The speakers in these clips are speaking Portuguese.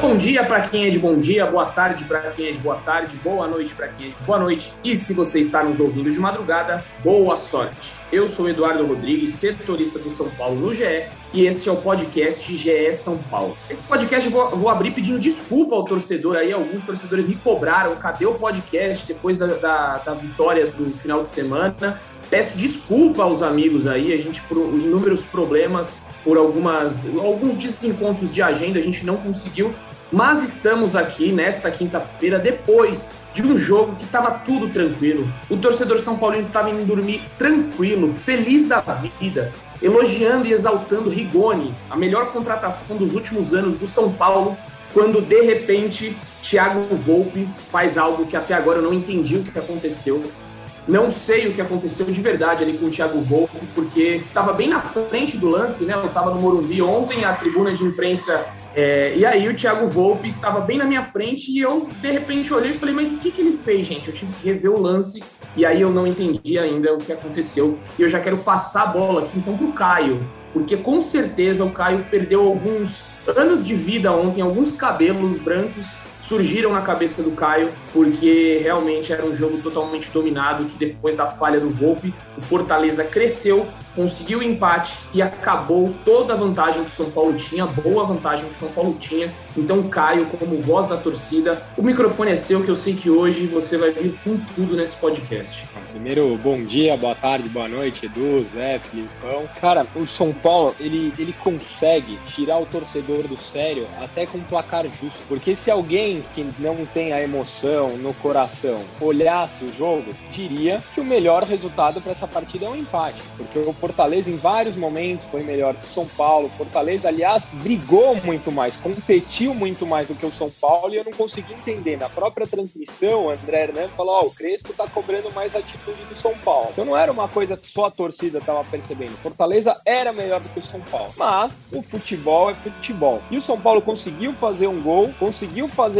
Bom dia para quem é de bom dia, boa tarde para quem é de boa tarde, boa noite para quem é de boa noite. E se você está nos ouvindo de madrugada, boa sorte. Eu sou Eduardo Rodrigues, setorista do São Paulo no GE, e este é o podcast GE São Paulo. Esse podcast eu vou, vou abrir pedindo desculpa ao torcedor aí. Alguns torcedores me cobraram, cadê o podcast depois da, da, da vitória do final de semana? Peço desculpa aos amigos aí, a gente por inúmeros problemas, por algumas alguns desencontros de agenda, a gente não conseguiu mas estamos aqui nesta quinta-feira, depois de um jogo que estava tudo tranquilo. O torcedor São Paulino estava indo dormir tranquilo, feliz da vida, elogiando e exaltando Rigoni, a melhor contratação dos últimos anos do São Paulo, quando de repente Thiago Volpe faz algo que até agora eu não entendi o que aconteceu. Não sei o que aconteceu de verdade ali com o Thiago Volpe, porque estava bem na frente do lance, né? Eu estava no Morumbi ontem, a tribuna de imprensa é, e aí o Thiago Volpe estava bem na minha frente e eu, de repente, olhei e falei, mas o que, que ele fez, gente? Eu tive que rever o lance e aí eu não entendi ainda o que aconteceu. E eu já quero passar a bola aqui então para o Caio, porque com certeza o Caio perdeu alguns anos de vida ontem, alguns cabelos brancos surgiram na cabeça do Caio, porque realmente era um jogo totalmente dominado, que depois da falha do Volpe, o Fortaleza cresceu, conseguiu o empate e acabou toda a vantagem que o São Paulo tinha, boa vantagem que o São Paulo tinha. Então, Caio, como voz da torcida, o microfone é seu, que eu sei que hoje você vai vir com tudo nesse podcast. Primeiro, bom dia, boa tarde, boa noite, Edu, Zé, Filipão. Cara, o São Paulo, ele, ele consegue tirar o torcedor do sério até com um placar justo. Porque se alguém que não tem a emoção no coração olhasse o jogo, diria que o melhor resultado para essa partida é um empate. Porque o Fortaleza, em vários momentos, foi melhor que o São Paulo. O Fortaleza, aliás, brigou muito mais, competiu muito mais do que o São Paulo e eu não consegui entender. Na própria transmissão, o André Hernandes falou: Ó, oh, o Crespo tá cobrando mais atitude do São Paulo. Então não era uma coisa que só a torcida estava percebendo. Fortaleza era melhor do que o São Paulo. Mas o futebol é futebol. E o São Paulo conseguiu fazer um gol, conseguiu fazer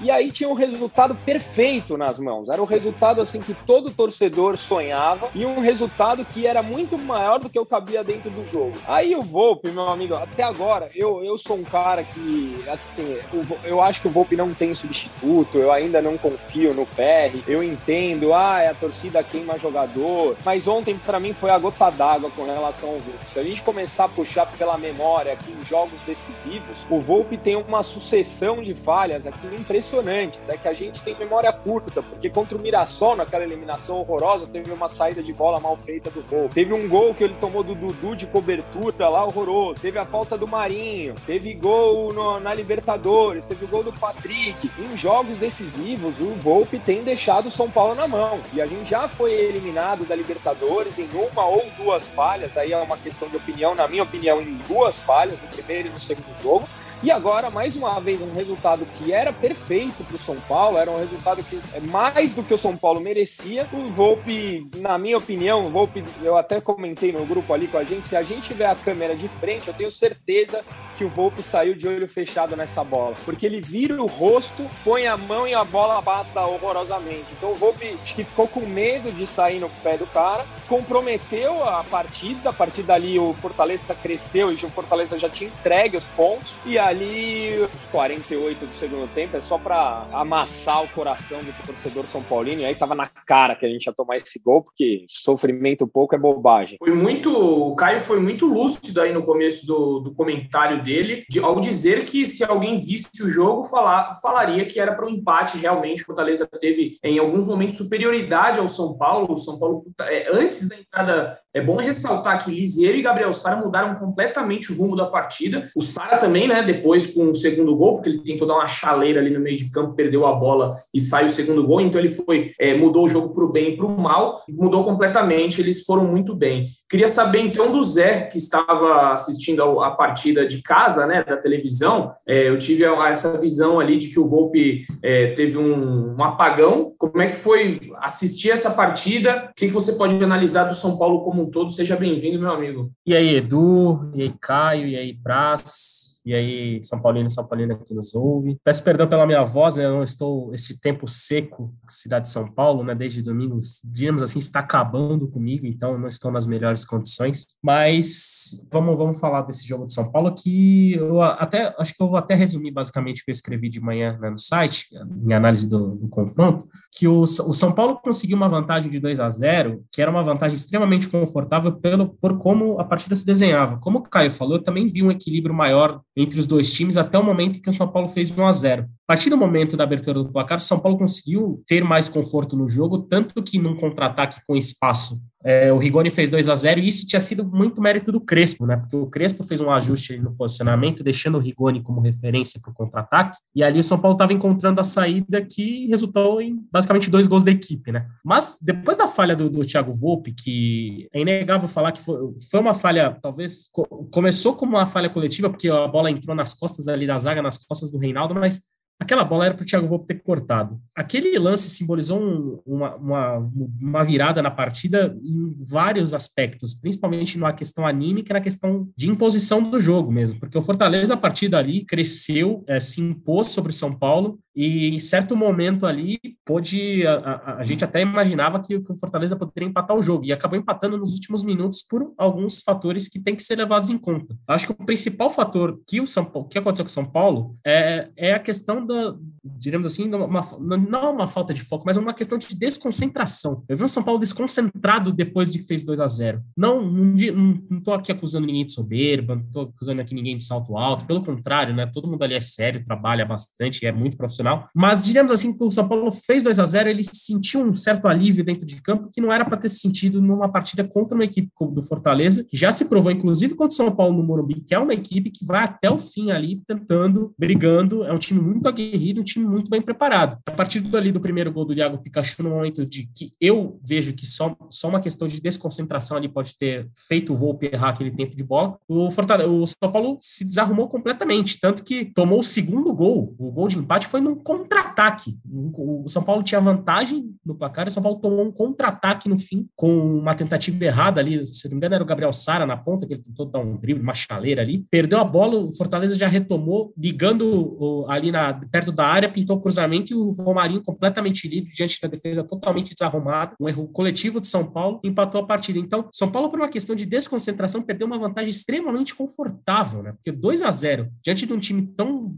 e aí tinha um resultado perfeito nas mãos. Era um resultado assim que todo torcedor sonhava e um resultado que era muito maior do que eu cabia dentro do jogo. Aí o Volpe, meu amigo, até agora, eu, eu sou um cara que, assim, eu acho que o Volpe não tem substituto, eu ainda não confio no PR, eu entendo, ah, é a torcida torcida queima jogador. Mas ontem, para mim, foi a gota d'água com relação ao Volpe. Se a gente começar a puxar pela memória aqui em jogos decisivos, o Volpe tem uma sucessão de falhas impressionantes. É que a gente tem memória curta, porque contra o Mirassol, naquela eliminação horrorosa, teve uma saída de bola mal feita do Volpe. Teve um gol que ele tomou do Dudu de cobertura lá horroroso. Teve a falta do Marinho. Teve gol no, na Libertadores. Teve o gol do Patrick. Em jogos decisivos, o Volpe tem deixado o São Paulo na mão. E a gente já foi eliminado da Libertadores em uma ou duas falhas, aí é uma questão de opinião, na minha opinião, em duas falhas, no primeiro e no segundo jogo. E agora, mais uma vez, um resultado que era perfeito para o São Paulo, era um resultado que é mais do que o São Paulo merecia. O Volpe, na minha opinião, o Volpe, eu até comentei no grupo ali com a gente, se a gente tiver a câmera de frente, eu tenho certeza que o Volpe saiu de olho fechado nessa bola. Porque ele vira o rosto, põe a mão e a bola passa horrorosamente. Então o Volpe acho que ficou com medo de sair no pé do cara, comprometeu a partida. A partir dali o Fortaleza cresceu e o Fortaleza já tinha entregue os pontos. E ali, os 48 do segundo tempo, é só para amassar o coração do torcedor São Paulino. E aí tava na cara que a gente ia tomar esse gol, porque sofrimento pouco é bobagem. Foi muito. O Caio foi muito lúcido aí no começo do, do comentário dele, de, ao dizer que se alguém visse o jogo, falar, falaria que era para um empate. Realmente, o Fortaleza teve em alguns momentos superioridade ao São Paulo. O São Paulo, é, antes da entrada, é bom ressaltar que Lisieiro e Gabriel Sara mudaram completamente o rumo da partida. O Sara também, né? Depois com o segundo gol, porque ele tentou dar uma chaleira ali no meio de campo, perdeu a bola e sai o segundo gol. Então ele foi, é, mudou o jogo para o bem e para o mal, mudou completamente. Eles foram muito bem. Queria saber então do Zé, que estava assistindo a, a partida de casa, né, da televisão. É, eu tive essa visão ali de que o Volpe é, teve um, um, apagão. Como é que foi assistir essa partida? O que, que você pode analisar do São Paulo como um todo? Seja bem-vindo, meu amigo. E aí, Edu, e aí, Caio, e aí, Praz E aí, São Paulino e São Paulina que nos ouve. Peço perdão pela minha voz, né? Eu não estou esse tempo seco, cidade de São Paulo, né? Desde domingo, digamos assim, está acabando comigo, então não estou nas melhores condições. Mas vamos, vamos falar desse jogo de São Paulo que eu até acho que eu vou até resumir basicamente o que eu escrevi de manhã né, no site, minha análise do, do confronto, que o, o São Paulo conseguiu uma vantagem de 2 a 0, que era uma vantagem extremamente confortável pelo, por como a partida se desenhava. Como o Caio falou, eu também vi um equilíbrio maior entre os dois times até o momento em que o São Paulo fez 1 a 0. A partir do momento da abertura do placar, o São Paulo conseguiu ter mais conforto no jogo, tanto que num contra-ataque com espaço é, o Rigoni fez 2 a 0 e isso tinha sido muito mérito do Crespo, né? Porque o Crespo fez um ajuste no posicionamento, deixando o Rigoni como referência para o contra-ataque, e ali o São Paulo estava encontrando a saída que resultou em basicamente dois gols da equipe, né? Mas depois da falha do, do Thiago Volpe, que é inegável falar que foi, foi uma falha, talvez co começou como uma falha coletiva, porque a bola entrou nas costas ali da zaga, nas costas do Reinaldo, mas Aquela bola era para o Thiago Volpe ter cortado. Aquele lance simbolizou um, uma, uma, uma, virada na partida em vários aspectos, principalmente na questão anímica e na questão de imposição do jogo mesmo, porque o Fortaleza, a partir dali, cresceu, é, se impôs sobre o São Paulo e em certo momento ali, pôde. A, a, a gente até imaginava que, que, o Fortaleza poderia empatar o jogo, e acabou empatando nos últimos minutos por alguns fatores que têm que ser levados em conta. Acho que o principal fator que o São Paulo, que aconteceu com o São Paulo é, é a questão da, diremos assim, uma, não uma falta de foco, mas uma questão de desconcentração. Eu vi o São Paulo desconcentrado depois de que fez 2 a 0 Não, não, estou aqui acusando ninguém de soberba, não estou acusando aqui ninguém de salto alto, pelo contrário, né? Todo mundo ali é sério, trabalha bastante, é muito profissional Mas, digamos assim, que o São Paulo fez 2 a 0 ele sentiu um certo alívio dentro de campo que não era para ter sentido numa partida contra uma equipe do Fortaleza, que já se provou, inclusive, contra o São Paulo no Morumbi, que é uma equipe que vai até o fim ali, tentando, brigando. É um time muito aguerrido, um time muito bem preparado. A partir dali do primeiro gol do Iago Pikachu, no momento de que eu vejo que só, só uma questão de desconcentração ali pode ter feito o Volpe errar aquele tempo de bola, o, Fortaleza, o São Paulo se desarrumou completamente, tanto que tomou o segundo gol. O gol de empate foi no um contra-ataque. O São Paulo tinha vantagem no placar, o São Paulo tomou um contra-ataque no fim, com uma tentativa errada ali, se não me engano era o Gabriel Sara na ponta, que ele tentou dar um drible, uma chaleira ali, perdeu a bola, o Fortaleza já retomou, ligando ali na, perto da área, pintou o cruzamento e o Romarinho completamente livre, diante da defesa totalmente desarrumada, um erro coletivo de São Paulo, empatou a partida. Então, São Paulo, por uma questão de desconcentração, perdeu uma vantagem extremamente confortável, né? Porque 2 a 0 diante de um time tão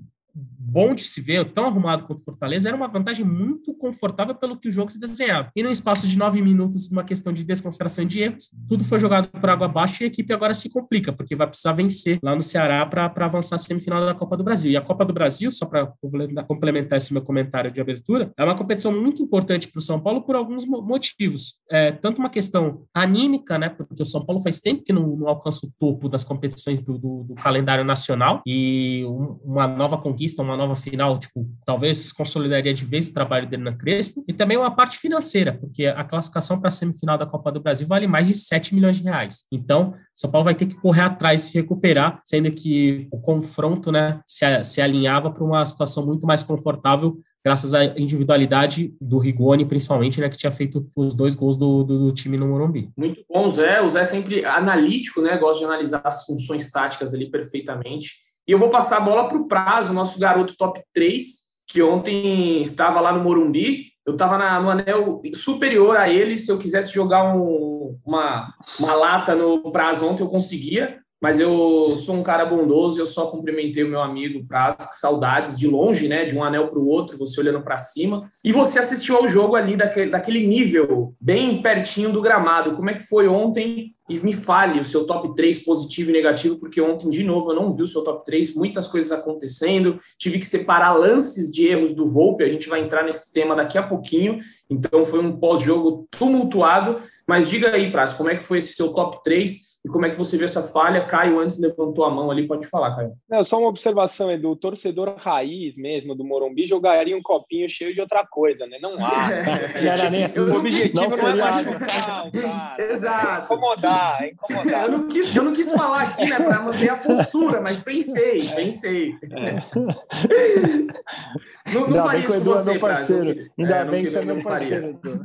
bom de se ver, tão arrumado quanto o Fortaleza, era uma vantagem muito confortável pelo que o jogo se desenhava. E no espaço de nove minutos, uma questão de desconsideração de erros, tudo foi jogado por água abaixo e a equipe agora se complica, porque vai precisar vencer lá no Ceará para avançar a semifinal da Copa do Brasil. E a Copa do Brasil, só para complementar esse meu comentário de abertura, é uma competição muito importante para o São Paulo por alguns motivos. É, tanto uma questão anímica, né, porque o São Paulo faz tempo que não, não alcança o topo das competições do, do, do calendário nacional e um, uma nova conquista, uma nova final, tipo, talvez consolidaria de vez o trabalho dele na Crespo, e também uma parte financeira, porque a classificação para a semifinal da Copa do Brasil vale mais de 7 milhões de reais. Então, São Paulo vai ter que correr atrás e se recuperar, sendo que o confronto né, se, se alinhava para uma situação muito mais confortável graças à individualidade do Rigoni, principalmente, né, que tinha feito os dois gols do, do, do, time no Morumbi. Muito bom, Zé. O Zé é sempre analítico, né? Gosta de analisar as funções táticas ali perfeitamente. E eu vou passar a bola para o Prazo, nosso garoto top 3, que ontem estava lá no Morumbi. Eu estava no anel superior a ele. Se eu quisesse jogar um, uma, uma lata no Prazo ontem, eu conseguia. Mas eu sou um cara bondoso, eu só cumprimentei o meu amigo Prazo, que saudades de longe, né? De um anel para o outro, você olhando para cima. E você assistiu ao jogo ali daquele, daquele nível, bem pertinho do gramado. Como é que foi ontem? E me fale o seu top 3 positivo e negativo, porque ontem, de novo, eu não vi o seu top 3, muitas coisas acontecendo, tive que separar lances de erros do Volpe, a gente vai entrar nesse tema daqui a pouquinho, então foi um pós-jogo tumultuado, mas diga aí, Praz, como é que foi esse seu top 3 e como é que você vê essa falha? Caio antes levantou a mão ali, pode falar, Caio. Não, só uma observação, Edu, o torcedor raiz mesmo do Morumbi jogaria um copinho cheio de outra coisa, né? Não há. era nem... O objetivo não, não é machucar o cara. Exato. Incomodar, incomodar. Eu não quis, eu não quis falar aqui, né, para manter a postura, mas pensei, pensei. É. Não, não Ainda bem que o Edu é meu parceiro. Ainda é, bem que você é meu parceiro, Edu.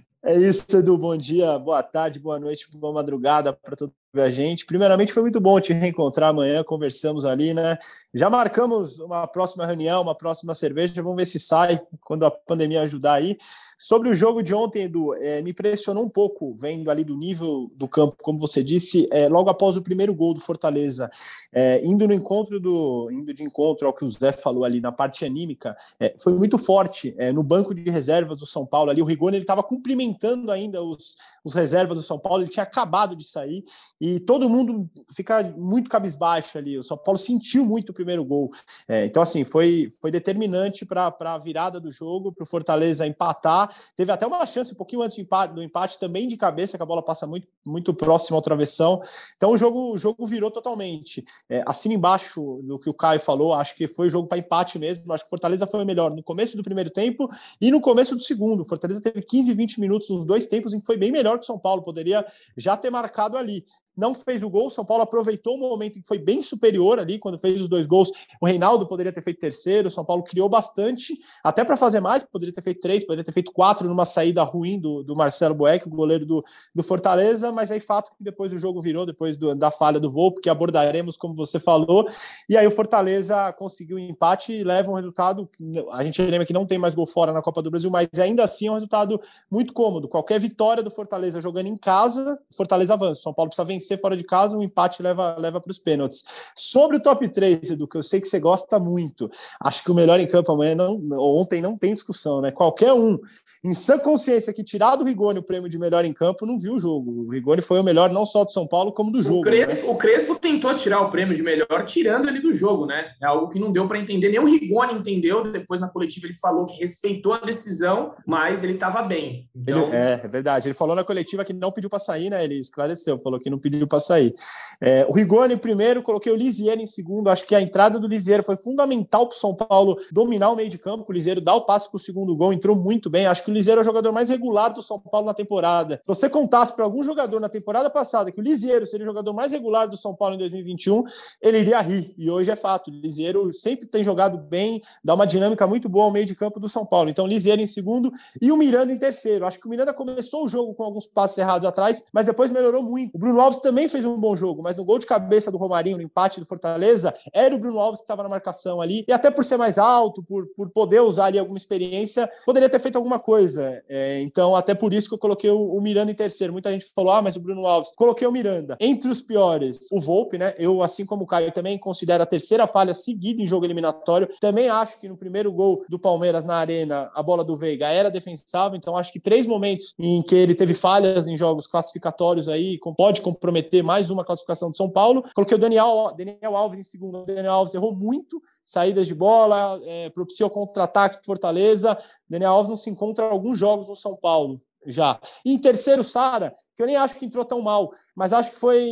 É isso, Edu. Bom dia, boa tarde, boa noite, boa madrugada para todo a gente. Primeiramente, foi muito bom te reencontrar amanhã, conversamos ali, né? Já marcamos uma próxima reunião, uma próxima cerveja, vamos ver se sai quando a pandemia ajudar aí. Sobre o jogo de ontem, Edu, é, me impressionou um pouco, vendo ali do nível do campo, como você disse, é, logo após o primeiro gol do Fortaleza, é, indo no encontro do. indo de encontro ao que o Zé falou ali na parte anímica, é, foi muito forte é, no banco de reservas do São Paulo ali. O Rigoni ele estava cumprimentando ainda os, os reservas do São Paulo, ele tinha acabado de sair e todo mundo fica muito cabisbaixo ali. O São Paulo sentiu muito o primeiro gol. É, então, assim, foi, foi determinante para a virada do jogo, para o Fortaleza empatar Teve até uma chance um pouquinho antes do empate, do empate também de cabeça, que a bola passa muito, muito próximo ao travessão. Então o jogo, o jogo virou totalmente. É, assim embaixo do que o Caio falou, acho que foi jogo para empate mesmo. Acho que Fortaleza foi o melhor no começo do primeiro tempo e no começo do segundo. Fortaleza teve 15, 20 minutos nos dois tempos em que foi bem melhor que o São Paulo, poderia já ter marcado ali não fez o gol. São Paulo aproveitou o momento que foi bem superior ali, quando fez os dois gols. O Reinaldo poderia ter feito terceiro. São Paulo criou bastante, até para fazer mais. Poderia ter feito três, poderia ter feito quatro numa saída ruim do, do Marcelo Boeck, o goleiro do, do Fortaleza. Mas aí, fato que depois o jogo virou, depois do, da falha do Volpe, que abordaremos, como você falou. E aí, o Fortaleza conseguiu um empate e leva um resultado. A gente lembra que não tem mais gol fora na Copa do Brasil, mas ainda assim é um resultado muito cômodo. Qualquer vitória do Fortaleza jogando em casa, Fortaleza avança. São Paulo precisa vencer vencer fora de casa, um empate leva, leva para os pênaltis. Sobre o top 3, Edu, que eu sei que você gosta muito, acho que o melhor em campo amanhã, não, ontem não tem discussão, né? Qualquer um, em sã consciência, que tirar do Rigoni o prêmio de melhor em campo, não viu o jogo. O Rigoni foi o melhor não só do São Paulo, como do jogo. O Crespo, né? o Crespo tentou tirar o prêmio de melhor, tirando ele do jogo, né? É algo que não deu para entender. Nem o Rigoni entendeu. Depois, na coletiva, ele falou que respeitou a decisão, mas ele estava bem. Então... Ele, é, é verdade. Ele falou na coletiva que não pediu para sair, né? Ele esclareceu, falou que não pediu pediu para sair. É, o Rigoni em primeiro, coloquei o Lisiero em segundo. Acho que a entrada do Lisiero foi fundamental para o São Paulo dominar o meio de campo. O Lisiero dá o passe para o segundo gol, entrou muito bem. Acho que o Lisiero é o jogador mais regular do São Paulo na temporada. Se você contasse para algum jogador na temporada passada que o Lisiero seria o jogador mais regular do São Paulo em 2021, ele iria rir. E hoje é fato. O Lisiero sempre tem jogado bem, dá uma dinâmica muito boa ao meio de campo do São Paulo. Então, o Lisiero em segundo e o Miranda em terceiro. Acho que o Miranda começou o jogo com alguns passos errados atrás, mas depois melhorou muito. O Bruno Alves também fez um bom jogo, mas no gol de cabeça do Romarinho, no empate do Fortaleza, era o Bruno Alves que estava na marcação ali, e até por ser mais alto, por, por poder usar ali alguma experiência, poderia ter feito alguma coisa. É, então, até por isso que eu coloquei o, o, Miranda em terceiro. Muita gente falou, ah, mas o Bruno Alves. Coloquei o Miranda. Entre os piores, o Volpe, né? Eu, assim como o Caio, também considero a terceira falha seguida em jogo eliminatório. Também acho que no primeiro gol do Palmeiras na Arena, a bola do Veiga era defensável, então acho que três momentos em que ele teve falhas em jogos classificatórios aí, pode comprometer mais uma classificação de São Paulo. Coloquei o Daniel, Daniel Alves em segundo. O Daniel Alves errou muito, saídas de bola, é, propiciou contra-ataques para Fortaleza. Daniel Alves não se encontra em alguns jogos no São Paulo já. E em terceiro, Sara, que eu nem acho que entrou tão mal, mas acho que foi,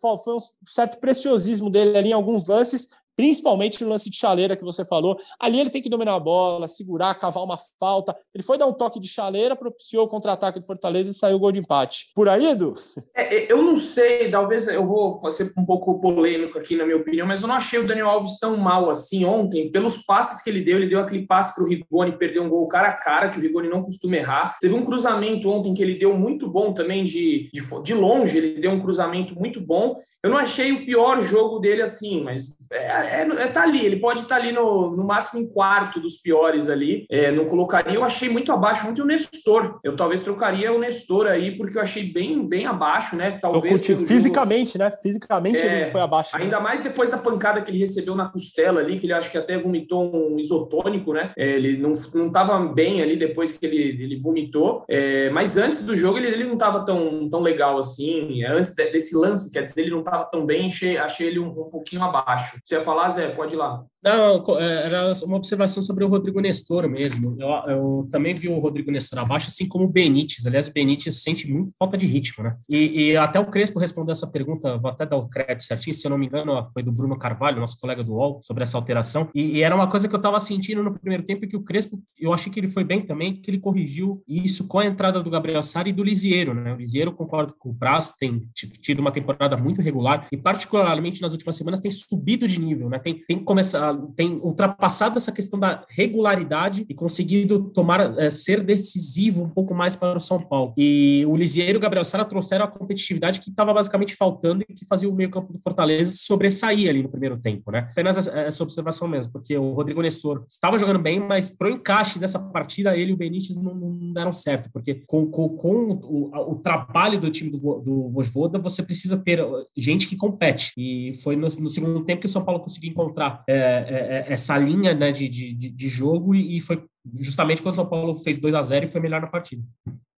foi um certo preciosismo dele ali em alguns lances, principalmente no lance de chaleira que você falou. Ali ele tem que dominar a bola, segurar, cavar uma falta. Ele foi dar um toque de chaleira, propiciou o contra-ataque de Fortaleza e saiu o gol de empate. Por aí, Edu? É, é, eu não sei, talvez eu vou ser um pouco polêmico aqui na minha opinião, mas eu não achei o Daniel Alves tão mal assim ontem. Pelos passes que ele deu, ele deu aquele passe para o Rigoni perder um gol cara a cara, que o Rigoni não costuma errar. Teve um cruzamento ontem que ele deu muito bom também de, de, de longe, ele deu um cruzamento muito bom. Eu não achei o pior jogo dele assim, mas é, é, é, tá ali, ele pode estar tá ali no, no máximo em quarto dos piores ali. É, não colocaria, eu achei muito abaixo ontem o Nestor. Eu talvez trocaria o Nestor aí, porque eu achei bem, bem abaixo, né? Talvez. Fisicamente, jogo... né? Fisicamente é, ele foi abaixo. Né? Ainda mais depois da pancada que ele recebeu na costela ali, que ele acho que até vomitou um isotônico, né? É, ele não, não tava bem ali depois que ele, ele vomitou. É, mas antes do jogo ele, ele não tava tão, tão legal assim. Antes desse lance, quer dizer, ele não tava tão bem, achei, achei ele um, um pouquinho abaixo. Você ia falar falar, Zé? Pode ir lá. Não, é, era uma observação sobre o Rodrigo Nestor mesmo. Eu, eu, também vi o Rodrigo Nestor abaixo, assim como o Benítez. Aliás, o Benítez sente muito falta de ritmo, né? E, e, até o Crespo respondeu essa pergunta, vou até dar o crédito certinho, se eu não me engano, foi do Bruno Carvalho, nosso colega do UOL, sobre essa alteração. E, e era uma coisa que eu estava sentindo no primeiro tempo, que o Crespo, eu achei que ele foi bem também, que ele corrigiu isso com a entrada do Gabriel Sara e do Lisieiro, né? O Lisieiro, concordo com o Praz, tem tido uma temporada muito regular e, particularmente nas últimas semanas, tem subido de nível, né? Tem, tem começado tem ultrapassado essa questão da regularidade e conseguido tomar, é, ser decisivo um pouco mais para o São Paulo. E o Lisieiro e o Gabriel Sara trouxeram a competitividade que estava basicamente faltando e que fazia o meio-campo do Fortaleza sobressair ali no primeiro tempo, né? Apenas essa observação mesmo, porque o Rodrigo Nestor estava jogando bem, mas pro encaixe dessa partida, ele e o Benítez não, não deram certo, porque com, com, com o, o, trabalho do time do, do Vojvoda, você precisa ter gente que compete. E foi no, no segundo tempo que o São Paulo conseguiu encontrar é, é, é essa linha né, de, de, de jogo e, e foi justamente quando o São Paulo fez 2 a 0 e foi melhor na partida.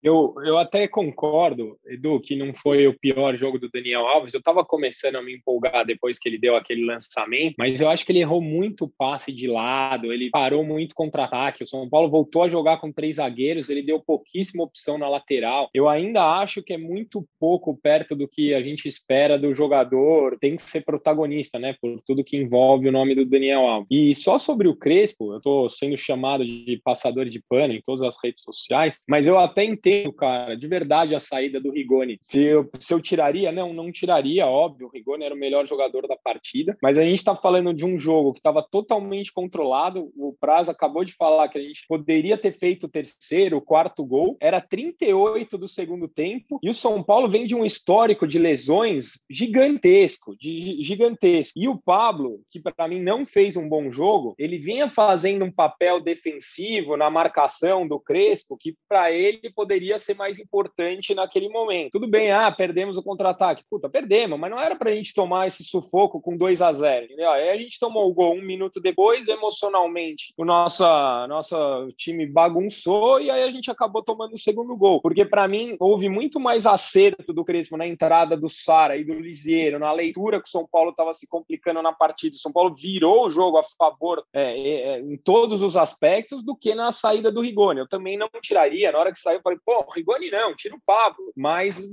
Eu, eu até concordo, Edu, que não foi o pior jogo do Daniel Alves. Eu estava começando a me empolgar depois que ele deu aquele lançamento, mas eu acho que ele errou muito passe de lado, ele parou muito contra-ataque. O São Paulo voltou a jogar com três zagueiros, ele deu pouquíssima opção na lateral. Eu ainda acho que é muito pouco perto do que a gente espera do jogador, tem que ser protagonista, né, por tudo que envolve o nome do Daniel Alves. E só sobre o Crespo, eu estou sendo chamado de passador de pano em todas as redes sociais, mas eu até entendo entendo, cara, de verdade a saída do Rigoni. Se eu, se eu tiraria, não, não tiraria, óbvio, o Rigoni era o melhor jogador da partida, mas a gente está falando de um jogo que estava totalmente controlado. O Praz acabou de falar que a gente poderia ter feito o terceiro, o quarto gol, era 38 do segundo tempo, e o São Paulo vem de um histórico de lesões gigantesco, de, gigantesco. E o Pablo, que para mim não fez um bom jogo, ele vinha fazendo um papel defensivo na marcação do Crespo, que para ele poderia poderia ser mais importante naquele momento. Tudo bem, ah, perdemos o contra-ataque. Puta, perdemos, mas não era para a gente tomar esse sufoco com 2 a 0 entendeu? Aí a gente tomou o gol um minuto depois, emocionalmente, o nosso, nosso time bagunçou e aí a gente acabou tomando o segundo gol. Porque para mim, houve muito mais acerto do Crespo na entrada do Sara e do Lisieiro, na leitura que o São Paulo estava se complicando na partida. O São Paulo virou o jogo a favor é, é, é, em todos os aspectos do que na saída do Rigoni. Eu também não tiraria. Na hora que saiu, eu falei, Pô, Rigoni não, tira o Pablo. Mas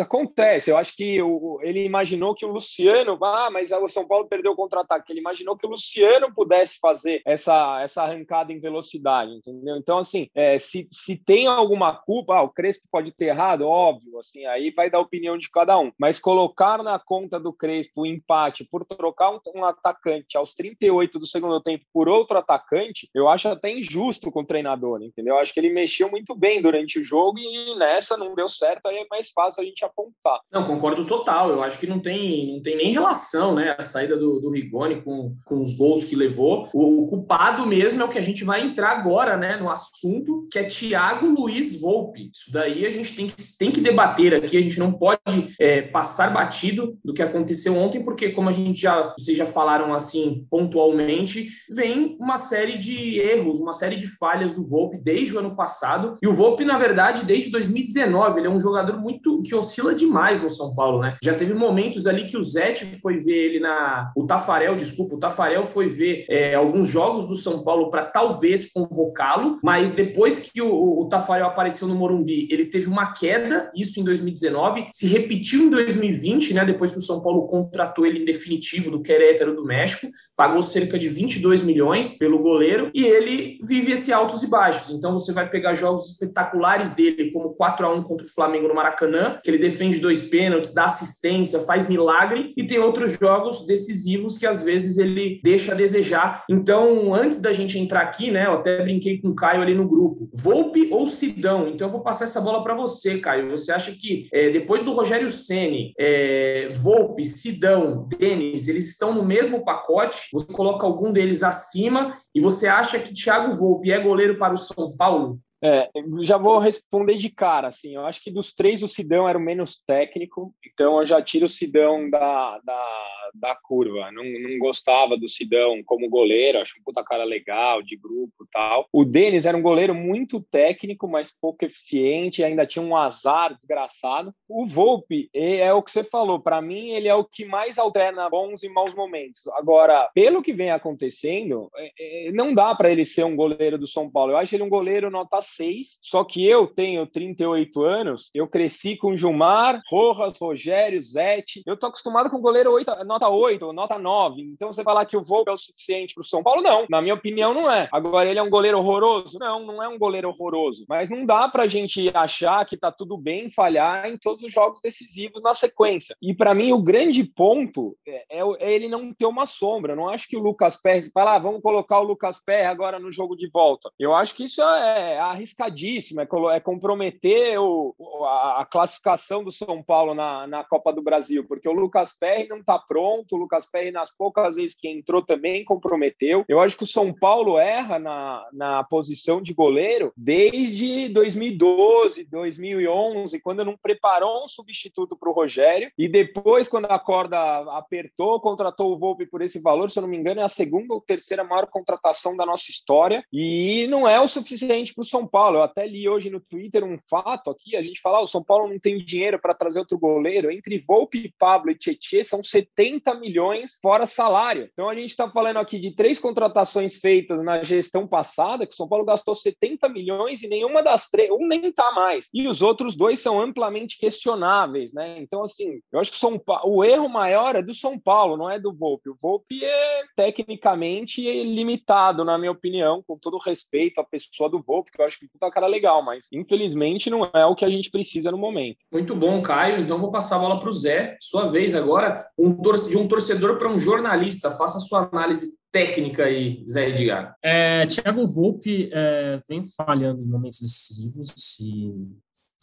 acontece. Eu acho que o, ele imaginou que o Luciano, ah, mas o São Paulo perdeu o contra-ataque. Ele imaginou que o Luciano pudesse fazer essa, essa arrancada em velocidade, entendeu? Então, assim, é, se, se tem alguma culpa, ah, o Crespo pode ter errado, óbvio, assim, aí vai dar opinião de cada um. Mas colocar na conta do Crespo o empate por trocar um, um atacante aos 38 do segundo tempo por outro atacante, eu acho até injusto com o treinador, entendeu? Eu acho que ele mexeu muito bem durante o jogo e nessa não deu certo, aí é mais fácil a gente apontar. Não, concordo total. Eu acho que não tem, não tem nem relação, né? A saída do, do Rigoni com, com os gols que levou. O, o, culpado mesmo é o que a gente vai entrar agora, né? No assunto, que é Thiago Luiz Volpe. Isso daí a gente tem que, tem que debater aqui. A gente não pode é, passar batido do que aconteceu ontem, porque, como a gente já, vocês já falaram assim pontualmente, vem uma série de erros, uma série de falhas do Volpe desde o ano passado. E o Volpe, na verdade, desde 2019, ele é um jogador muito que oscila demais no São Paulo, né? Já teve momentos ali que o Zete foi ver ele na. O Tafarel, desculpa, o Tafarel foi ver é, alguns jogos do São Paulo para talvez convocá-lo, mas depois que o, o Tafarel apareceu no Morumbi, ele teve uma queda, isso em 2019, se repetiu em 2020, né? Depois que o São Paulo contratou ele em definitivo do Querétaro do México, pagou cerca de 22 milhões pelo goleiro e ele vive esse altos e baixos. Então você vai pegar jogos espetaculares dele, como 4 a 1 contra o Flamengo no Maracanã, que ele defende dois pênaltis, dá assistência, faz milagre, e tem outros jogos decisivos que às vezes ele deixa a desejar. Então, antes da gente entrar aqui, né, eu até brinquei com o Caio ali no grupo. Volpe ou Sidão? Então, eu vou passar essa bola para você, Caio. Você acha que é, depois do Rogério Ceni, é, Volpe, Sidão, Denis, eles estão no mesmo pacote? Você coloca algum deles acima e você acha que Thiago Volpe é goleiro para o São Paulo? É, já vou responder de cara, assim, eu acho que dos três o Sidão era o menos técnico, então eu já tiro o Sidão da, da, da curva, não, não gostava do Sidão como goleiro, acho um puta cara legal, de grupo tal. O Denis era um goleiro muito técnico, mas pouco eficiente, ainda tinha um azar desgraçado. O Volpe, é o que você falou, para mim ele é o que mais alterna bons e maus momentos. Agora, pelo que vem acontecendo, é, é, não dá para ele ser um goleiro do São Paulo, eu acho ele um goleiro nota 6. Só que eu tenho 38 anos, eu cresci com Gilmar, Rojas, Rogério, Zete. Eu tô acostumado com goleiro 8, nota 8, nota 9. Então você falar que o Volpe é o suficiente para o São Paulo, não. Na minha opinião, não é. Agora, ele é um goleiro horroroso? Não, não é um goleiro horroroso. Mas não dá pra gente achar que tá tudo bem falhar em todos os jogos decisivos na sequência. E para mim, o grande ponto é, é, é, ele não ter uma sombra. Eu não acho que o Lucas Pérez fala, ah, vamos colocar o Lucas Pérez agora no jogo de volta. Eu acho que isso é arriscadíssimo, é, é comprometer o, a, classificação do São Paulo na, na Copa do Brasil, porque o Lucas Pérez não está pronto, o Lucas Pérez, nas poucas vezes que entrou, também comprometeu. Eu acho que o São Paulo erra na, na posição de goleiro desde 2012, 2011, quando não preparou um substituto para o Rogério, e depois, quando a corda apertou, contratou o Volpe por esse valor, se eu não me engano, é a segunda ou terceira maior contratação da nossa história, e não é o suficiente para o São Paulo. Eu até li hoje no Twitter um fato aqui, a gente fala, ah, o São Paulo não tem dinheiro para trazer outro goleiro, entre Volpe, Pablo e Tietchan são 70 milhões fora salário. Então a gente está falando aqui de três contratações feitas na gestão passada, que o São Paulo gastou 70 milhões e nenhuma das três, um nem está mais. E os outros dois são amplamente questionáveis, né? Então, assim, eu acho que São o erro maior é do São Paulo, não é do Volpe. O Volpe é tecnicamente limitado, na minha opinião, com todo respeito à pessoa do Volpe, que eu acho que é um cara legal, mas infelizmente não é o que a gente precisa no momento. Muito bom, Caio. Então vou passar a bola para o Zé. Sua vez agora, um de um torcedor para um jornalista. Faça a sua análise técnica aí, Zé Edgar? É, Thiago Volpe é, vem falhando em momentos decisivos e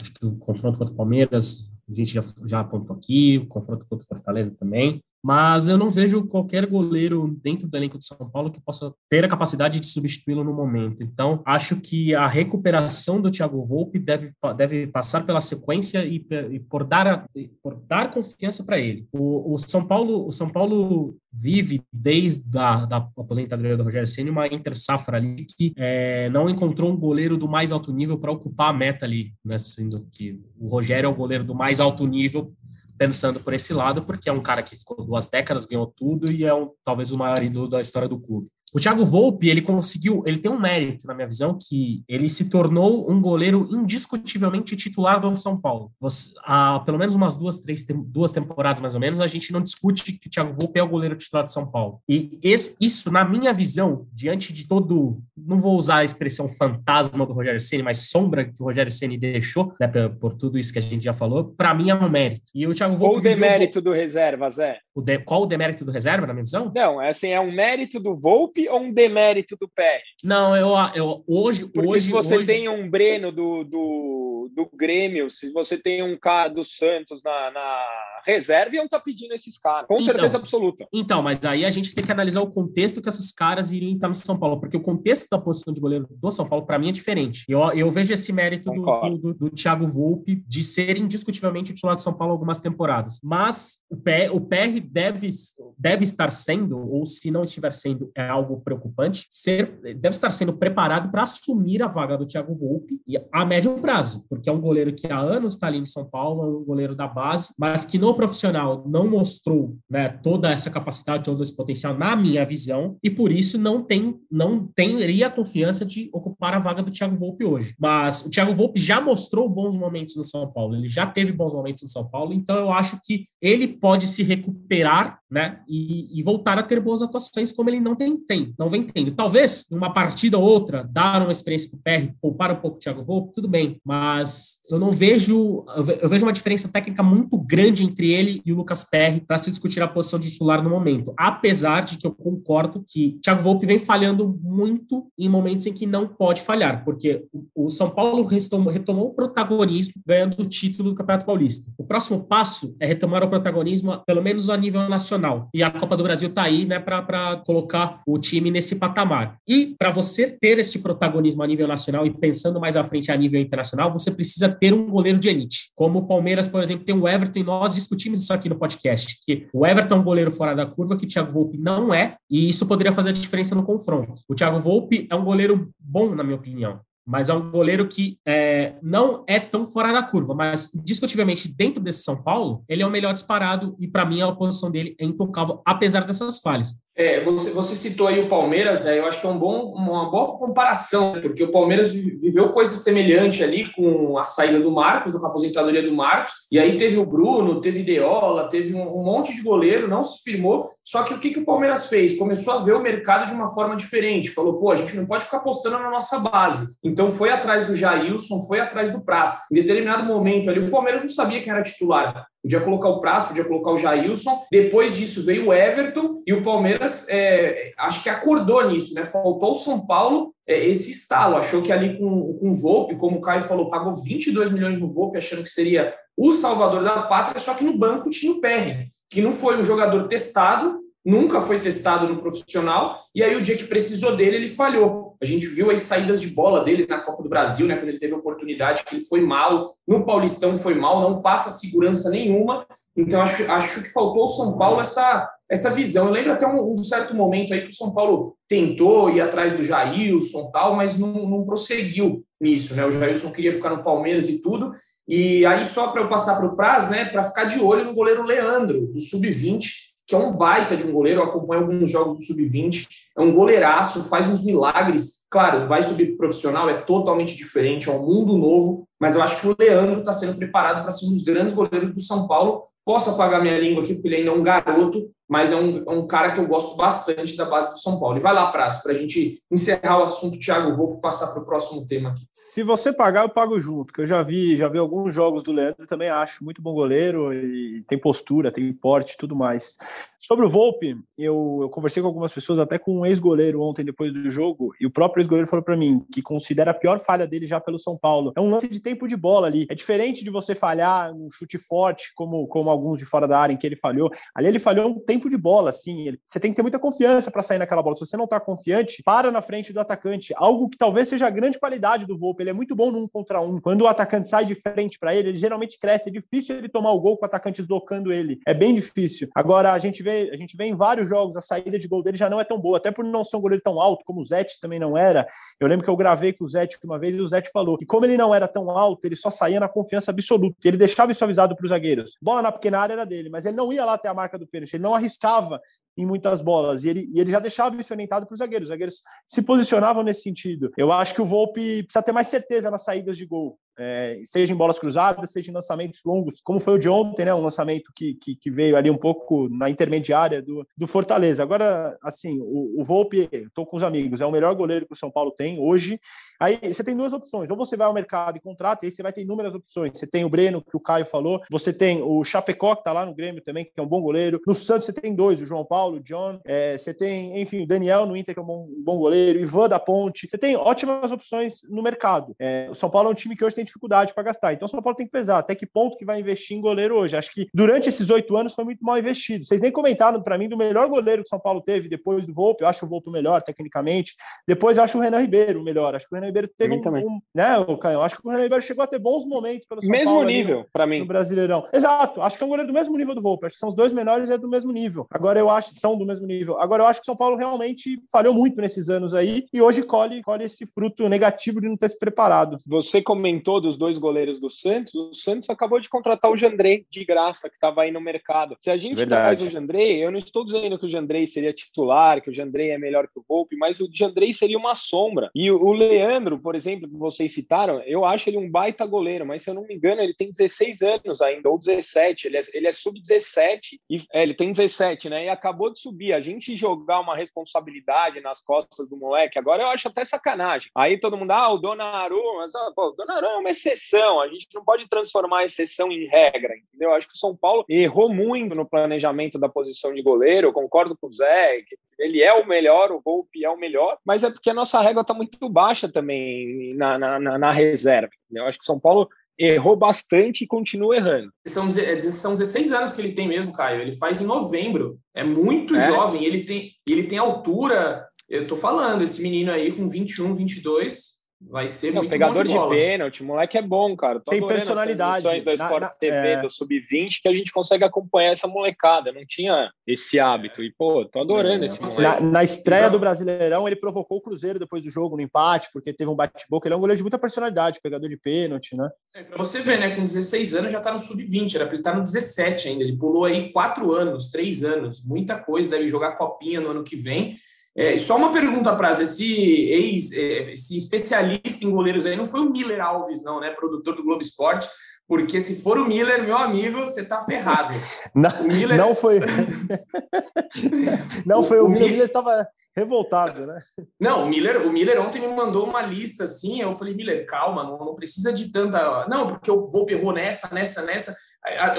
acho que o confronto contra o Palmeiras, a gente já, já apontou aqui, o confronto contra o Fortaleza também mas eu não vejo qualquer goleiro dentro do elenco de São Paulo que possa ter a capacidade de substituí-lo no momento. Então, acho que a recuperação do Thiago Volpe deve, deve passar pela sequência e, e por, dar por dar confiança para ele. O, o, São Paulo, o São Paulo vive desde a da aposentadoria do Rogério Ceni uma inter safra ali que é, não encontrou um goleiro do mais alto nível para ocupar a meta ali, né? Sendo que o Rogério é o goleiro do mais alto nível pensando por esse lado, porque é um cara que ficou duas décadas, ganhou tudo e é um, talvez o maior ídolo da história do clube. O Thiago Volpe, ele conseguiu, ele tem um mérito, na minha visão, que ele se tornou um goleiro indiscutivelmente titular do São Paulo. Você, há pelo menos umas duas, três, duas temporadas mais ou menos, a gente não discute que o Thiago Volpe é o goleiro titular de São Paulo. E esse, isso, na minha visão, diante de todo, não vou usar a expressão fantasma do Rogério Ceni, mas sombra que o Rogério Ceni deixou, né, por, por, tudo isso que a gente já falou, para mim é um mérito. E o Thiago Volpe. Qual o demérito do reserva, Zé? O de... Qual o demérito do reserva, na minha visão? Não, é assim, é um mérito do Volpe ou um demérito do PR? Não, eu, eu hoje. Porque hoje, se você hoje... tem um Breno do, do, do Grêmio, se você tem um cara do Santos na, na reserva, iam estar tá pedindo esses caras, com então, certeza absoluta. Então, mas aí a gente tem que analisar o contexto que esses caras iriam estar no São Paulo, porque o contexto da posição de goleiro do São Paulo, para mim, é diferente. Eu, eu vejo esse mérito do, do, do, Thiago Volpe de ser indiscutivelmente o titular do São Paulo algumas temporadas. Mas o, P, o PR deve, deve estar sendo, ou se não estiver sendo, é algo preocupante, ser, deve estar sendo preparado para assumir a vaga do Thiago Volpe a médio prazo, porque é um goleiro que há anos está ali em São Paulo, é um goleiro da base, mas que no profissional não mostrou né, toda essa capacidade, todo esse potencial, na minha visão, e por isso não tem, não teria a confiança de ocupar a vaga do Thiago Volpe hoje. Mas o Thiago Volpe já mostrou bons momentos no São Paulo, ele já teve bons momentos no São Paulo, então eu acho que ele pode se recuperar superar né, e, e voltar a ter boas atuações como ele não tem, tem não vem tendo. Talvez uma partida ou outra dar uma experiência para o PR, poupar um pouco o Thiago Volpe, tudo bem, mas eu não vejo, eu vejo uma diferença técnica muito grande entre ele e o Lucas Perry para se discutir a posição de titular no momento. Apesar de que eu concordo que Thiago Volpe vem falhando muito em momentos em que não pode falhar, porque o São Paulo retomou, retomou o protagonismo ganhando o título do Campeonato Paulista. O próximo passo é retomar o protagonismo, pelo menos a nível nacional. E a Copa do Brasil está aí, né, para colocar o time nesse patamar. E para você ter esse protagonismo a nível nacional e pensando mais à frente a nível internacional, você precisa ter um goleiro de elite. Como o Palmeiras, por exemplo, tem o Everton, e nós discutimos isso aqui no podcast, que o Everton é um goleiro fora da curva, que o Thiago Volpe não é, e isso poderia fazer a diferença no confronto. O Thiago Volpe é um goleiro bom, na minha opinião mas é um goleiro que é, não é tão fora da curva, mas discutivelmente dentro desse São Paulo, ele é o melhor disparado e para mim a posição dele é intocável, apesar dessas falhas. É, você, você citou aí o Palmeiras, é, eu acho que é um bom, uma boa comparação, porque o Palmeiras viveu coisa semelhante ali com a saída do Marcos, com a aposentadoria do Marcos, e aí teve o Bruno, teve Deola, teve um, um monte de goleiro, não se firmou. Só que o que, que o Palmeiras fez? Começou a ver o mercado de uma forma diferente. Falou, pô, a gente não pode ficar apostando na nossa base. Então foi atrás do Jailson, foi atrás do Praz. Em determinado momento ali, o Palmeiras não sabia quem era titular. Podia colocar o Praz, podia colocar o Jailson. Depois disso veio o Everton e o Palmeiras, é, acho que acordou nisso, né? Faltou o São Paulo é, esse estalo. Achou que ali com, com o Volpe, como o Caio falou, pagou 22 milhões no Volpe, achando que seria o salvador da pátria, só que no banco tinha o Perry, que não foi um jogador testado, nunca foi testado no profissional, e aí o dia que precisou dele, ele falhou. A gente viu as saídas de bola dele na Copa do Brasil, né, quando ele teve a oportunidade, que ele foi mal, no Paulistão foi mal, não passa segurança nenhuma. Então, acho, acho que faltou ao São Paulo essa, essa visão. Eu lembro até um, um, certo momento aí que o São Paulo tentou ir atrás do Jailson tal, mas não, não prosseguiu nisso, né? O Jailson queria ficar no Palmeiras e tudo. E aí, só para eu passar para o Praz, né, para ficar de olho no goleiro Leandro, do Sub-20, que é um baita de um goleiro, eu acompanho alguns jogos do Sub-20, é um goleiraço, faz uns milagres. Claro, vai subir profissional, é totalmente diferente, é um mundo novo, mas eu acho que o Leandro está sendo preparado para ser um dos grandes goleiros do São Paulo. Posso apagar minha língua aqui, porque ele ainda é um garoto, mas é um, é um cara que eu gosto bastante da base do São Paulo. E vai lá, Praça, para a gente encerrar o assunto, Thiago, vou passar para o próximo tema aqui. Se você pagar, eu pago junto, que eu já vi, já vi alguns jogos do Leandro, também acho muito bom goleiro, e tem postura, tem porte tudo mais. Sobre o Volpe, eu, eu conversei com algumas pessoas, até com um ex-goleiro ontem, depois do jogo, e o próprio ex-goleiro falou para mim que considera a pior falha dele já pelo São Paulo. É um lance de tempo de bola ali. É diferente de você falhar um chute forte, como, como alguns de fora da área em que ele falhou. Ali ele falhou um tempo de bola, assim. Ele, você tem que ter muita confiança para sair naquela bola. Se você não tá confiante, para na frente do atacante. Algo que talvez seja a grande qualidade do Volpe. Ele é muito bom num contra um. Quando o atacante sai de frente para ele, ele geralmente cresce. É difícil ele tomar o gol com o atacante deslocando ele. É bem difícil. Agora, a gente vê a gente vê em vários jogos a saída de gol dele já não é tão boa, até por não ser um goleiro tão alto, como o Zete também não era. Eu lembro que eu gravei com o Zete uma vez e o Zete falou que, como ele não era tão alto, ele só saía na confiança absoluta. Ele deixava isso avisado para os zagueiros. Bola na pequena área era dele, mas ele não ia lá até a marca do pênalti, ele não arriscava em muitas bolas. E ele, e ele já deixava isso orientado para os zagueiros. Os zagueiros se posicionavam nesse sentido. Eu acho que o Volpe precisa ter mais certeza nas saídas de gol é, seja em bolas cruzadas, seja em lançamentos longos, como foi o de ontem, né? Um lançamento que, que, que veio ali um pouco na intermediária do, do Fortaleza. Agora, assim, o, o Volpe, estou com os amigos, é o melhor goleiro que o São Paulo tem hoje. Aí você tem duas opções: ou você vai ao mercado e contrata, e aí você vai ter inúmeras opções. Você tem o Breno, que o Caio falou, você tem o Chapecó, que está lá no Grêmio também, que é um bom goleiro. No Santos você tem dois, o João Paulo, o John. É, você tem, enfim, o Daniel no Inter, que é um bom, um bom goleiro, Ivan da Ponte. Você tem ótimas opções no mercado. É, o São Paulo é um time que hoje tem dificuldade para gastar. Então, o São Paulo tem que pesar até que ponto que vai investir em goleiro hoje. Acho que durante esses oito anos foi muito mal investido. Vocês nem comentaram para mim do melhor goleiro que o São Paulo teve depois do Volpe. Eu acho o Volpe o melhor, tecnicamente. Depois eu acho o Renan Ribeiro o melhor. Acho que o Renan Ribeiro teve um, um, né, o Caio? Acho que o Renan Ribeiro chegou a ter bons momentos pelo São mesmo Paulo. Mesmo nível, para mim. No Brasileirão. Exato. Acho que é um goleiro do mesmo nível do Volpe. Acho que são os dois melhores é do mesmo nível. Agora eu acho que são do mesmo nível. Agora eu acho que o São Paulo realmente falhou muito nesses anos aí e hoje colhe, colhe esse fruto negativo de não ter se preparado. Você comentou dos dois goleiros do Santos o Santos acabou de contratar o Jandrei de graça, que estava aí no mercado. Se a gente Verdade. traz o Jandrei, eu não estou dizendo que o Jandrei seria titular, que o Jandrei é melhor que o Volpe, mas o Jandrei seria uma sombra. E o Leandro, por exemplo, que vocês citaram, eu acho ele um baita goleiro, mas se eu não me engano, ele tem 16 anos ainda, ou 17, ele é, ele é sub-17, e é, ele tem 17, né? E acabou de subir. A gente jogar uma responsabilidade nas costas do moleque, agora eu acho até sacanagem. Aí todo mundo, ah, o Donnarumma, mas, ah, pô, o Donnarumma uma exceção, a gente não pode transformar a exceção em regra, entendeu? Acho que o São Paulo errou muito no planejamento da posição de goleiro, eu concordo com o Zé, ele é o melhor, o Volpe é o melhor, mas é porque a nossa régua está muito baixa também na, na, na reserva, entendeu? Acho que o São Paulo errou bastante e continua errando. São, são 16 anos que ele tem mesmo, Caio. Ele faz em novembro. É muito é. jovem. Ele tem, ele tem altura. Eu tô falando, esse menino aí com 21, 22, Vai ser não, muito pegador de, de pênalti, moleque é bom, cara. Tô Tem personalidade. da Sport na, TV, é... do Sub-20, que a gente consegue acompanhar essa molecada. Não tinha esse hábito. E, pô, tô adorando é, esse moleque. Na, na estreia então... do Brasileirão, ele provocou o Cruzeiro depois do jogo, no empate, porque teve um bate-boca. Ele é um goleiro de muita personalidade, pegador de pênalti, né? É, pra você ver, né? Com 16 anos já tá no Sub-20, era pra ele estar tá no 17 ainda. Ele pulou aí quatro anos, três anos, muita coisa. Deve jogar copinha no ano que vem. É, só uma pergunta, Prazo, esse ex, é, esse especialista em goleiros aí não foi o Miller Alves, não, né? Produtor do Globo Esporte, porque se for o Miller, meu amigo, você tá ferrado. Não, Miller... não foi. não foi o, o Miller, Miller estava revoltado, né? Não, o Miller, o Miller ontem me mandou uma lista assim, eu falei, Miller, calma, não, não precisa de tanta. Não, porque eu vou perrou nessa, nessa, nessa.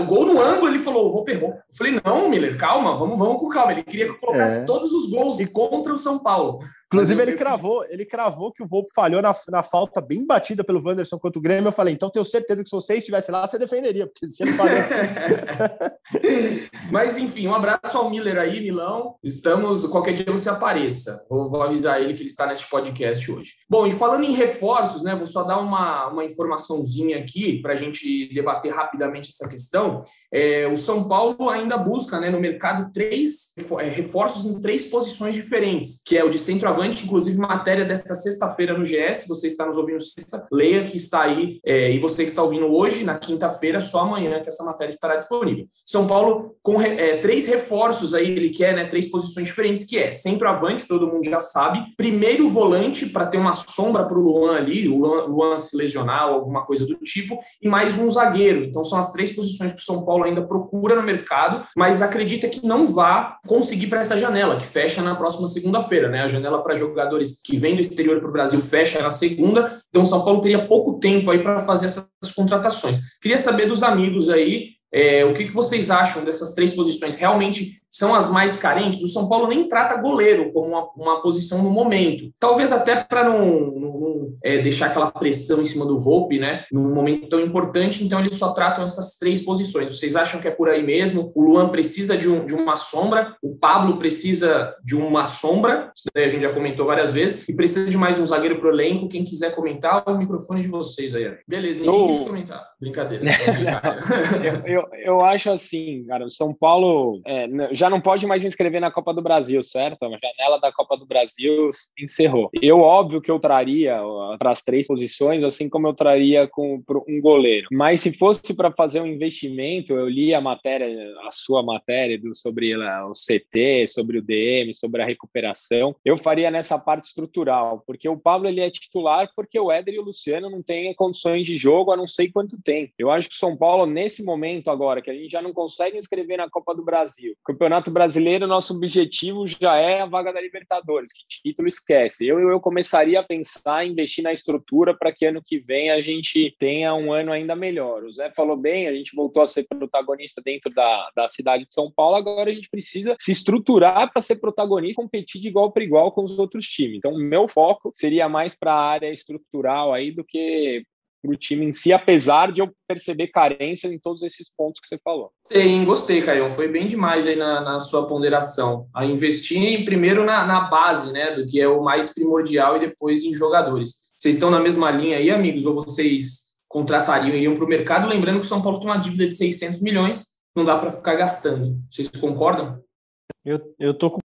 O gol no ângulo, ele falou, vou perrou. Eu falei, não, Miller, calma, vamos, vamos com calma. Ele queria que eu colocasse é. todos os gols e... contra o São Paulo. Inclusive, ele cravou, ele cravou que o Volpe falhou na, na falta bem batida pelo Wanderson contra o Grêmio. Eu falei, então tenho certeza que se você estivesse lá, você defenderia, porque se ele falou. Mas enfim, um abraço ao Miller aí, Milão. Estamos, qualquer dia você apareça. Vou, vou avisar ele que ele está nesse podcast hoje. Bom, e falando em reforços, né? Vou só dar uma, uma informaçãozinha aqui para a gente debater rapidamente essa questão. É, o São Paulo ainda busca né, no mercado três é, reforços em três posições diferentes, que é o de centroavante inclusive matéria desta sexta-feira no GS. Você está nos ouvindo sexta, leia que está aí, é, e você que está ouvindo hoje, na quinta-feira, só amanhã que essa matéria estará disponível. São Paulo com é, três reforços aí, ele quer, né, três posições diferentes, que é centroavante, todo mundo já sabe, primeiro volante para ter uma sombra para o Luan ali, o Luan, Luan se lesionar alguma coisa do tipo, e mais um zagueiro. Então são as três posições que o São Paulo ainda procura no mercado, mas acredita que não vá conseguir para essa janela, que fecha na próxima segunda-feira, né? A janela para jogadores que vêm do exterior para o Brasil fecha na segunda, então o São Paulo teria pouco tempo aí para fazer essas contratações. Queria saber dos amigos aí é, o que, que vocês acham dessas três posições? Realmente são as mais carentes? O São Paulo nem trata goleiro como uma, uma posição no momento. Talvez até para não, não é, deixar aquela pressão em cima do Volpe, né? Num momento tão importante, então eles só tratam essas três posições. Vocês acham que é por aí mesmo? O Luan precisa de, um, de uma sombra, o Pablo precisa de uma sombra, isso daí a gente já comentou várias vezes, e precisa de mais um zagueiro para o elenco. Quem quiser comentar, o microfone de vocês aí. Beleza, ninguém eu... quis comentar. Brincadeira. eu, eu, eu, acho assim, cara, o São Paulo é, já não pode mais inscrever na Copa do Brasil, certo? A janela da Copa do Brasil encerrou. Eu, óbvio que eu traria para as três posições, assim como eu traria com um goleiro. Mas se fosse para fazer um investimento, eu li a matéria, a sua matéria do, sobre o CT, sobre o DM, sobre a recuperação, eu faria nessa parte estrutural, porque o Pablo ele é titular porque o Éder e o Luciano não têm condições de jogo há não sei quanto tempo. Eu acho que o São Paulo, nesse momento agora, que a gente já não consegue inscrever na Copa do Brasil, Campeonato Brasileiro, nosso objetivo já é a vaga da Libertadores, que título esquece. Eu, eu começaria a pensar em investir na estrutura para que ano que vem a gente tenha um ano ainda melhor. O Zé falou bem, a gente voltou a ser protagonista dentro da, da cidade de São Paulo, agora a gente precisa se estruturar para ser protagonista, competir de igual para igual com os outros times. Então, meu foco seria mais para a área estrutural aí do que para o time em si, apesar de eu perceber carência em todos esses pontos que você falou. Tem, gostei, Caio. Foi bem demais aí na, na sua ponderação. A investir primeiro na, na, base, né, do que é o mais primordial, e depois em jogadores. Vocês estão na mesma linha aí, amigos, ou vocês contratariam e iam para o mercado? Lembrando que o São Paulo tem uma dívida de 600 milhões, não dá para ficar gastando. Vocês concordam? Eu, eu tô com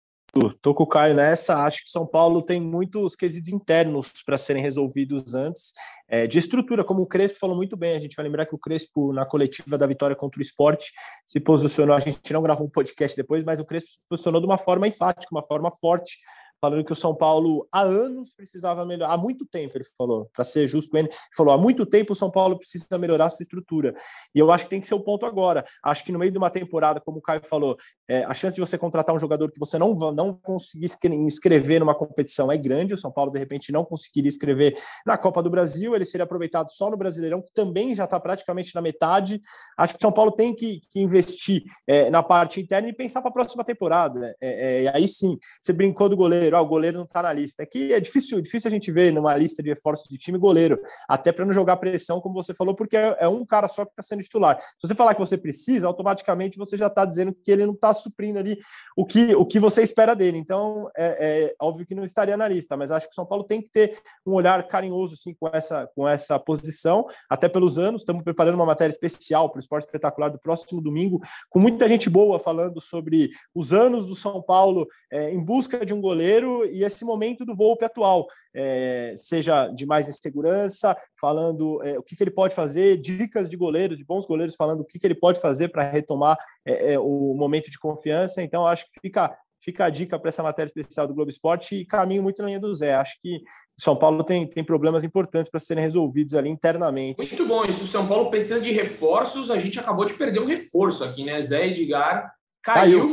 Tô com o Caio nessa. Acho que São Paulo tem muitos quesitos internos para serem resolvidos antes, é, de estrutura, como o Crespo falou muito bem. A gente vai lembrar que o Crespo, na coletiva da vitória contra o esporte, se posicionou. A gente não gravou um podcast depois, mas o Crespo se posicionou de uma forma enfática, uma forma forte falando que o São Paulo há anos precisava melhorar, há muito tempo ele falou, para ser justo com ele, falou, há muito tempo o São Paulo precisa melhorar sua estrutura, e eu acho que tem que ser o ponto agora, acho que no meio de uma temporada, como o Caio falou, é, a chance de você contratar um jogador que você não, não conseguir inscrever numa competição é grande, o São Paulo de repente não conseguiria escrever na Copa do Brasil, ele seria aproveitado só no Brasileirão, que também já está praticamente na metade, acho que o São Paulo tem que, que investir é, na parte interna e pensar para a próxima temporada, é, é, aí sim, você brincou do goleiro, goleiro, ah, o goleiro não está na lista. É que é difícil, difícil a gente ver numa lista de reforços de time goleiro, até para não jogar pressão, como você falou, porque é, é um cara só que está sendo titular. Se você falar que você precisa, automaticamente você já está dizendo que ele não está suprindo ali o que, o que você espera dele. Então, é, é, óbvio que não estaria na lista, mas acho que o São Paulo tem que ter um olhar carinhoso sim, com, essa, com essa posição, até pelos anos. Estamos preparando uma matéria especial para o Esporte Espetacular do próximo domingo, com muita gente boa falando sobre os anos do São Paulo é, em busca de um goleiro e esse momento do Volpe atual, é, seja de mais insegurança, falando é, o que, que, ele pode fazer, dicas de goleiros, de bons goleiros, falando o que, que ele pode fazer para retomar é, é, o momento de confiança. Então, acho que fica fica a dica para essa matéria especial do Globo Esporte e caminho muito na linha do Zé. Acho que São Paulo tem, tem problemas importantes para serem resolvidos ali internamente. Muito bom, isso. São Paulo precisa de reforços. A gente acabou de perder um reforço aqui, né? Zé Edgar caiu,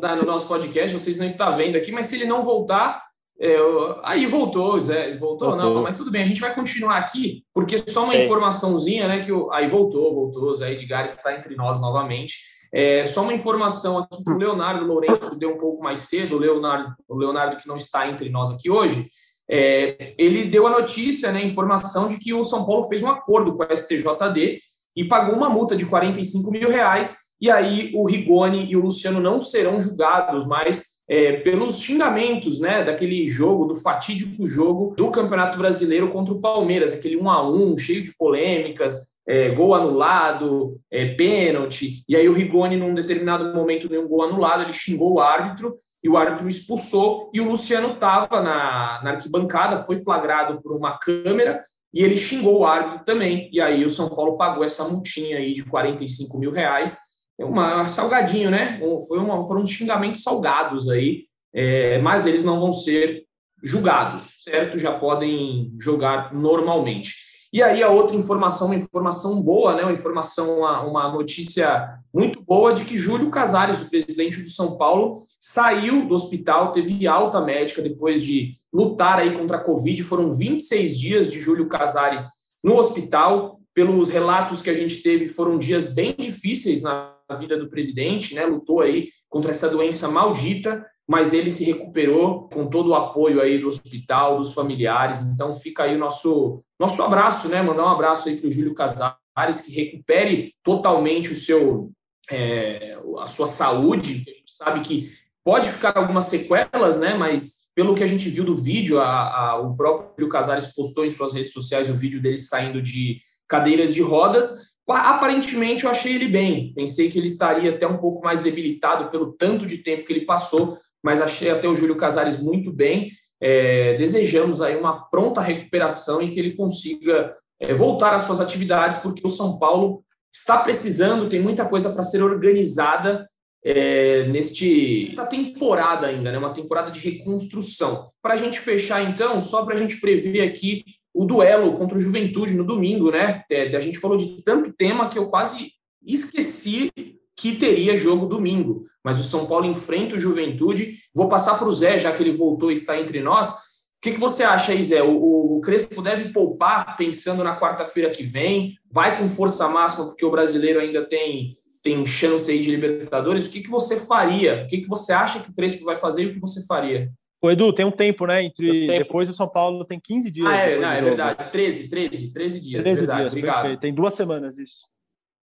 caiu. no nosso podcast, vocês não estão vendo aqui, mas se ele não voltar, é, aí voltou, Zé, voltou, voltou, não, mas tudo bem, a gente vai continuar aqui, porque só uma é. informaçãozinha, né, que o, aí voltou, voltou, Zé Edgar está entre nós novamente, é, só uma informação aqui para o Leonardo Lourenço, deu um pouco mais cedo, o Leonardo, o Leonardo que não está entre nós aqui hoje, é, ele deu a notícia, né, informação de que o São Paulo fez um acordo com a STJD e pagou uma multa de 45 mil reais e aí o Rigoni e o Luciano não serão julgados mais é, pelos xingamentos né, daquele jogo, do fatídico jogo do Campeonato Brasileiro contra o Palmeiras, aquele 1 a 1 cheio de polêmicas, é, gol anulado, é, pênalti. E aí o Rigoni, num determinado momento, de um gol anulado, ele xingou o árbitro e o árbitro expulsou. E o Luciano estava na, na arquibancada, foi flagrado por uma câmera e ele xingou o árbitro também. E aí o São Paulo pagou essa multinha aí de 45 mil reais uma salgadinho, né? Foi uma, foram xingamentos salgados aí, é, mas eles não vão ser julgados, certo? Já podem jogar normalmente. E aí a outra informação, uma informação boa, né? Uma informação, uma, uma notícia muito boa de que Júlio Casares, o presidente do São Paulo, saiu do hospital, teve alta médica depois de lutar aí contra a Covid. Foram 26 dias de Júlio Casares no hospital. Pelos relatos que a gente teve, foram dias bem difíceis na vida do presidente, né? Lutou aí contra essa doença maldita, mas ele se recuperou com todo o apoio aí do hospital, dos familiares. Então fica aí o nosso nosso abraço, né? Mandar um abraço aí para o Júlio Casares que recupere totalmente o seu é, a sua saúde. A gente sabe que pode ficar algumas sequelas, né? Mas pelo que a gente viu do vídeo, a, a, o próprio Casares postou em suas redes sociais o vídeo dele saindo de cadeiras de rodas Aparentemente, eu achei ele bem. Pensei que ele estaria até um pouco mais debilitado pelo tanto de tempo que ele passou, mas achei até o Júlio Casares muito bem. É, desejamos aí uma pronta recuperação e que ele consiga é, voltar às suas atividades, porque o São Paulo está precisando, tem muita coisa para ser organizada é, neste esta temporada ainda, né? Uma temporada de reconstrução. Para a gente fechar, então, só para a gente prever aqui o duelo contra o Juventude no domingo, né? É, a gente falou de tanto tema que eu quase esqueci que teria jogo domingo. Mas o São Paulo enfrenta o Juventude. Vou passar para o Zé, já que ele voltou e está entre nós. O que, que você acha aí, Zé? O, o Crespo deve poupar pensando na quarta-feira que vem? Vai com força máxima, porque o brasileiro ainda tem, tem chance aí de Libertadores. O que, que você faria? O que, que você acha que o Crespo vai fazer e o que você faria? O Edu, tem um tempo, né? Entre tempo. depois do São Paulo tem 15 dias. Ah, é, não, é verdade. 13, 13, 13 dias. 13 verdade, dias, obrigado. perfeito. Tem duas semanas isso.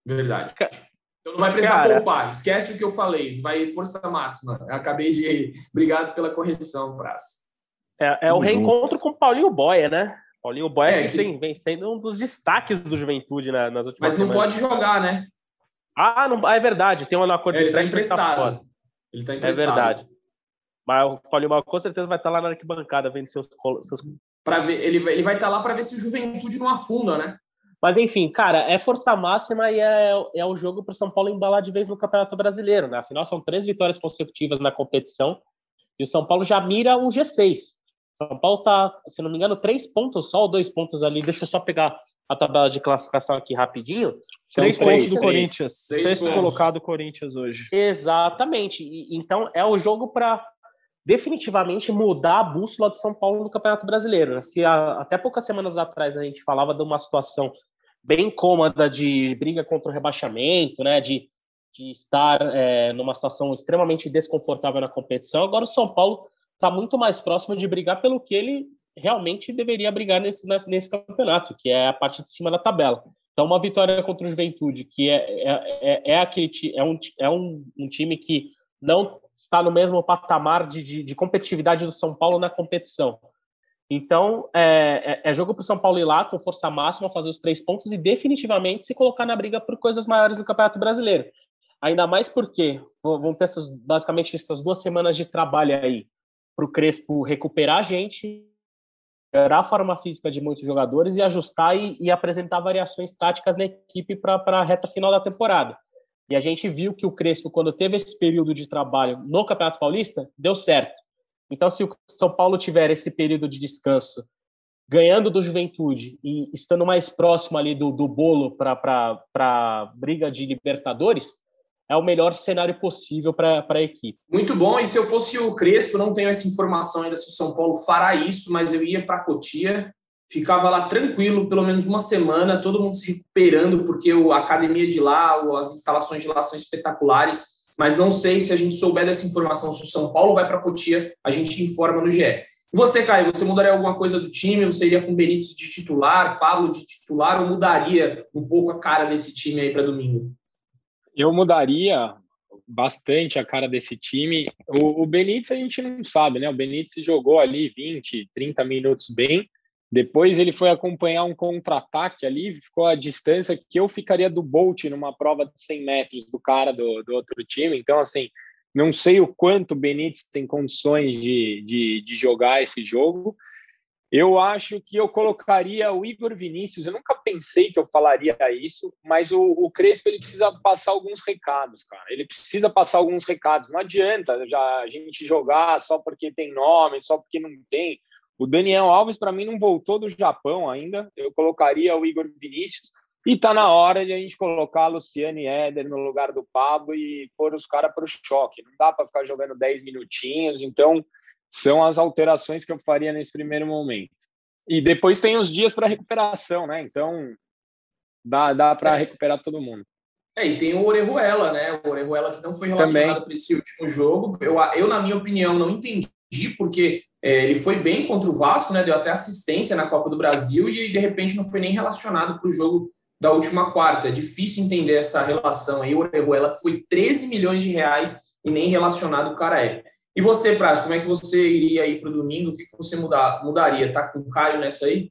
Verdade. Então não vai precisar Cara, poupar. Esquece o que eu falei. Vai força máxima. Eu acabei de. Obrigado pela correção, Praça. É, é o reencontro com o Paulinho Boia, né? Paulinho Boia é, que, que... Tem, vem sendo um dos destaques do Juventude na, nas últimas Mas não semanas. pode jogar, né? Ah, não, ah, é verdade. Tem um acordo é, ele está emprestado. Ele está emprestado. É verdade. Mas o Paulinho Mal com certeza vai estar lá na arquibancada vendo seus. seus... Para ver, ele, ele vai estar lá para ver se o Juventude não afunda, né? Mas enfim, cara, é força máxima e é, é o jogo para o São Paulo embalar de vez no Campeonato Brasileiro, né? Afinal, são três vitórias consecutivas na competição e o São Paulo já mira o G6. São Paulo tá, se não me engano, três pontos só ou dois pontos ali. Deixa eu só pegar a tabela de classificação aqui rapidinho. Três, três pontos do Corinthians. Sexto colocado Corinthians hoje. Exatamente. E, então é o jogo para definitivamente mudar a bússola de São Paulo no Campeonato Brasileiro. Né? Se até poucas semanas atrás a gente falava de uma situação bem cômoda de briga contra o rebaixamento, né? de, de estar é, numa situação extremamente desconfortável na competição, agora o São Paulo está muito mais próximo de brigar pelo que ele realmente deveria brigar nesse, nesse campeonato, que é a parte de cima da tabela. Então, uma vitória contra o Juventude, que é, é, é, é aquele, é, um, é um, um, time que não está no mesmo patamar de, de, de competitividade do São Paulo na competição. Então, é, é, é jogo para o São Paulo ir lá com força máxima, fazer os três pontos e definitivamente se colocar na briga por coisas maiores no Campeonato Brasileiro. Ainda mais porque vão ter essas, basicamente essas duas semanas de trabalho aí para o Crespo recuperar a gente, melhorar a forma física de muitos jogadores e ajustar e, e apresentar variações táticas na equipe para a reta final da temporada. E a gente viu que o Crespo, quando teve esse período de trabalho no Campeonato Paulista, deu certo. Então, se o São Paulo tiver esse período de descanso, ganhando do Juventude e estando mais próximo ali do, do bolo para a briga de Libertadores, é o melhor cenário possível para a equipe. Muito bom. E se eu fosse o Crespo, não tenho essa informação ainda se o São Paulo fará isso, mas eu ia para Cotia, ficava lá tranquilo, pelo menos uma semana, todo mundo se recuperando, porque a academia de lá, as instalações de lá são espetaculares. Mas não sei se a gente souber dessa informação, se o São Paulo vai para Cotia, a gente informa no GE. Você, Caio, você mudaria alguma coisa do time? Você iria com Benítez de titular, Pablo de titular, ou mudaria um pouco a cara desse time aí para domingo? Eu mudaria bastante a cara desse time. O, o Benítez a gente não sabe, né? O Benítez jogou ali 20, 30 minutos bem. Depois ele foi acompanhar um contra-ataque ali, ficou a distância que eu ficaria do Bolt numa prova de 100 metros do cara do, do outro time. Então, assim, não sei o quanto o Benítez tem condições de, de, de jogar esse jogo. Eu acho que eu colocaria o Igor Vinícius. Eu nunca pensei que eu falaria isso, mas o, o Crespo ele precisa passar alguns recados, cara. Ele precisa passar alguns recados. Não adianta já a gente jogar só porque tem nome, só porque não tem. O Daniel Alves, para mim, não voltou do Japão ainda. Eu colocaria o Igor Vinícius. E tá na hora de a gente colocar a Luciane Éder no lugar do Pablo e pôr os caras para o choque. Não dá para ficar jogando 10 minutinhos. Então, são as alterações que eu faria nesse primeiro momento. E depois tem os dias para recuperação, né? Então dá, dá para é. recuperar todo mundo. É, e tem o Orejuela, né? O Orejuela que não foi relacionado para esse último jogo. Eu, eu, na minha opinião, não entendi, porque é, ele foi bem contra o Vasco, né? Deu até assistência na Copa do Brasil e de repente não foi nem relacionado para o jogo da última quarta. É difícil entender essa relação aí. O Orejuela foi 13 milhões de reais e nem relacionado o cara é. E você, Praz, como é que você iria aí para o domingo? O que, que você mudar, mudaria? Tá com o Caio nessa aí?